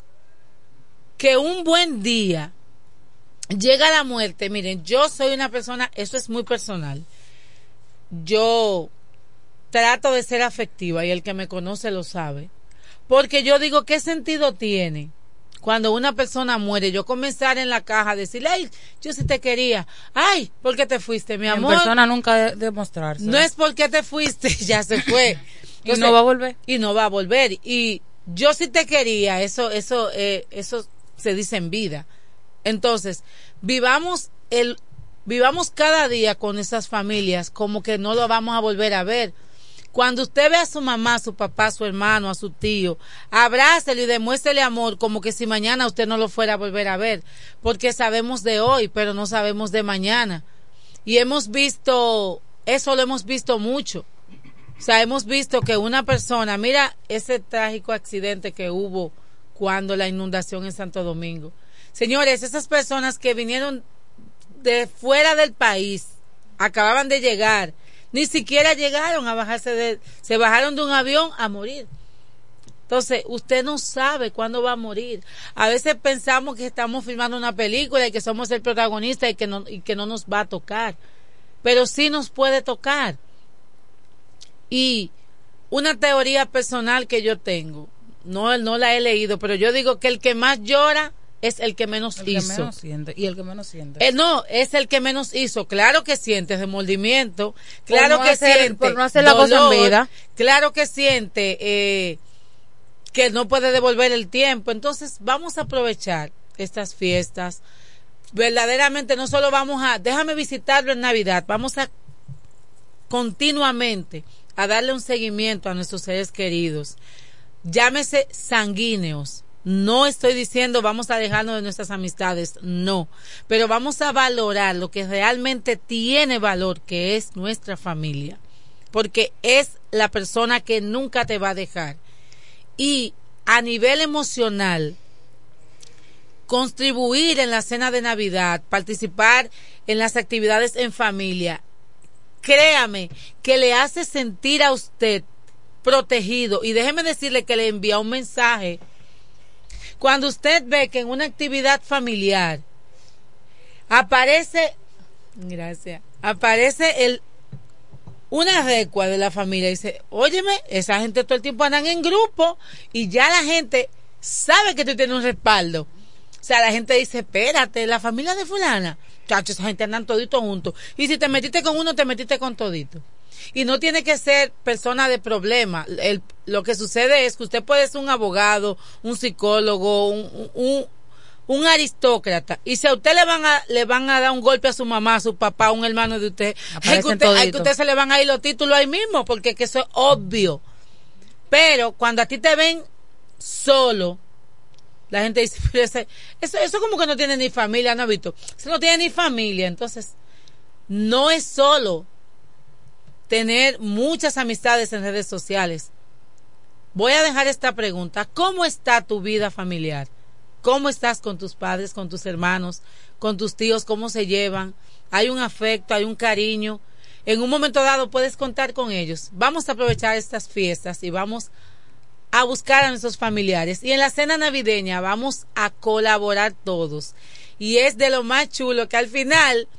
que un buen día llega la muerte. Miren, yo soy una persona, eso es muy personal. Yo trato de ser afectiva y el que me conoce lo sabe. Porque yo digo, ¿qué sentido tiene? Cuando una persona muere, yo comenzar en la caja a decirle, ay, yo sí te quería. Ay, ¿por qué te fuiste, mi amor? En persona nunca de- demostrarse. No es porque te fuiste, ya se fue. Y no va a volver. Y no va a volver. Y yo sí te quería, eso, eso, eh, eso se dice en vida. Entonces, vivamos el, vivamos cada día con esas familias como que no lo vamos a volver a ver. Cuando usted ve a su mamá, a su papá, a su hermano, a su tío, abrácelo y demuéstrele amor como que si mañana usted no lo fuera a volver a ver. Porque sabemos de hoy, pero no sabemos de mañana. Y hemos visto, eso lo hemos visto mucho. O sea, hemos visto que una persona, mira ese trágico accidente que hubo cuando la inundación en Santo Domingo. Señores, esas personas que vinieron de fuera del país, acababan de llegar, ni siquiera llegaron a bajarse de, se bajaron de un avión a morir. Entonces, usted no sabe cuándo va a morir. A veces pensamos que estamos filmando una película y que somos el protagonista y que no, y que no nos va a tocar. Pero sí nos puede tocar. Y una teoría personal que yo tengo, no, no la he leído, pero yo digo que el que más llora es el que menos El que hizo. menos siente. Y el que menos siente. Eh, no, es el que menos hizo. Claro que siente remordimiento, claro no que hacer- siente por no hacer la cosa en dolor, vida. claro que siente eh, que no puede devolver el tiempo. Entonces vamos a aprovechar estas fiestas. Verdaderamente no solo vamos a, déjame visitarlo en Navidad, vamos a continuamente a darle un seguimiento a nuestros seres queridos. Llámese sanguíneos. No estoy diciendo vamos a dejarnos de nuestras amistades, no, pero vamos a valorar lo que realmente tiene valor, que es nuestra familia, porque es la persona que nunca te va a dejar. Y a nivel emocional, contribuir en la cena de Navidad, participar en las actividades en familia, créame que le hace sentir a usted protegido. Y déjeme decirle que le envía un mensaje. Cuando usted ve que en una actividad familiar aparece, gracias, aparece el una recua de la familia y dice, óyeme, esa gente todo el tiempo andan en grupo y ya la gente sabe que tú tienes un respaldo. O sea, la gente dice, espérate, la familia de fulana, chacho, esa gente andan todito juntos. Y si te metiste con uno, te metiste con todito. Y no tiene que ser persona de problema. El- lo que sucede es que usted puede ser un abogado, un psicólogo, un, un, un aristócrata. Y si a usted le van a, le van a dar un golpe a su mamá, a su papá, a un hermano de usted, hay que usted, hay que usted se le van a ir los títulos ahí mismo, porque es que eso es obvio. Pero cuando a ti te ven solo, la gente dice, "Pero ese- eso, eso como que no tiene ni familia, ¿no has visto? Eso no tiene ni familia. Entonces, no es solo tener muchas amistades en redes sociales. Voy a dejar esta pregunta. ¿Cómo está tu vida familiar? ¿Cómo estás con tus padres, con tus hermanos, con tus tíos? ¿Cómo se llevan? ¿Hay un afecto, hay un cariño? En un momento dado puedes contar con ellos. Vamos a aprovechar estas fiestas y vamos a buscar a nuestros familiares. Y en la cena navideña vamos a colaborar todos. Y es de lo más chulo que al final,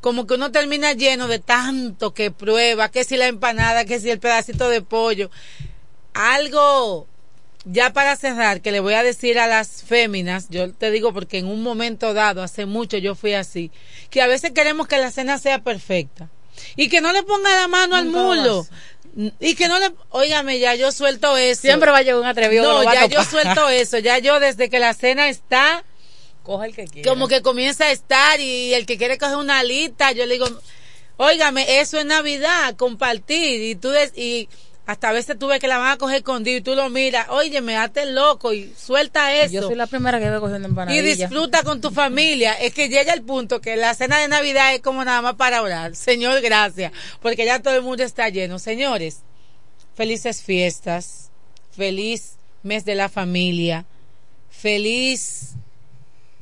como que uno termina lleno de tanto que prueba, que si la empanada, que si el pedacito de pollo. Algo, ya para cerrar, que le voy a decir a las féminas, yo te digo porque en un momento dado, hace mucho yo fui así, que a veces queremos que la cena sea perfecta. Y que no le ponga la mano al mulo. Y que no le, óigame, ya yo suelto eso. Siempre va a llegar un atrevido No, ya yo suelto eso. Ya yo desde que la cena está, Coja el que quiera. como que comienza a estar y el que quiere coger una alita, yo le digo, óigame, eso es Navidad, compartir y tú des- y hasta a veces tú ves que la van a coger escondido y tú lo miras, oye, me hazte loco y suelta eso. Yo soy la primera que veo cogiendo y empanadillas. disfruta con tu familia. Es que llega el punto que la cena de Navidad es como nada más para orar. Señor, gracias. Porque ya todo el mundo está lleno. Señores, felices fiestas. Feliz mes de la familia. Feliz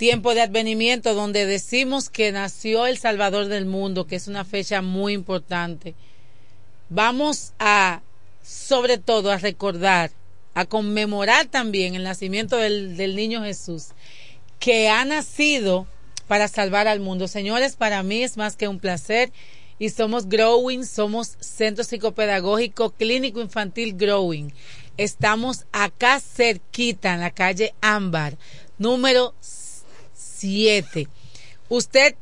tiempo de advenimiento donde decimos que nació el Salvador del mundo, que es una fecha muy importante. Vamos a, sobre todo, a recordar, a conmemorar también el nacimiento del, del niño Jesús, que ha nacido para salvar al mundo. Señores, para mí es más que un placer y somos Growing, somos Centro Psicopedagógico Clínico Infantil Growing. Estamos acá cerquita en la calle Ámbar, número 7. Usted,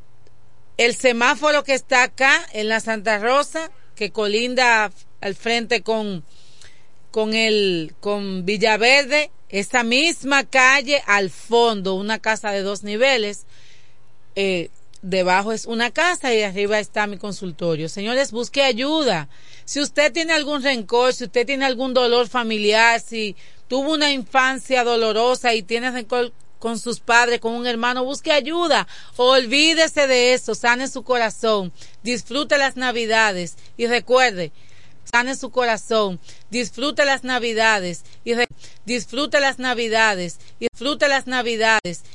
el semáforo que está acá en la Santa Rosa, que colinda al frente con, con el, con Villaverde, esa misma calle al fondo, una casa de dos niveles, eh, debajo es una casa y arriba está mi consultorio. Señores, busque ayuda. Si usted tiene algún rencor, si usted tiene algún dolor familiar, si tuvo una infancia dolorosa y tiene rencor con sus padres, con un hermano, busque ayuda. Olvídese de eso, sane su corazón, disfrute las navidades y recuerde, sane su corazón, disfrute las navidades y disfrute las navidades y disfrute las navidades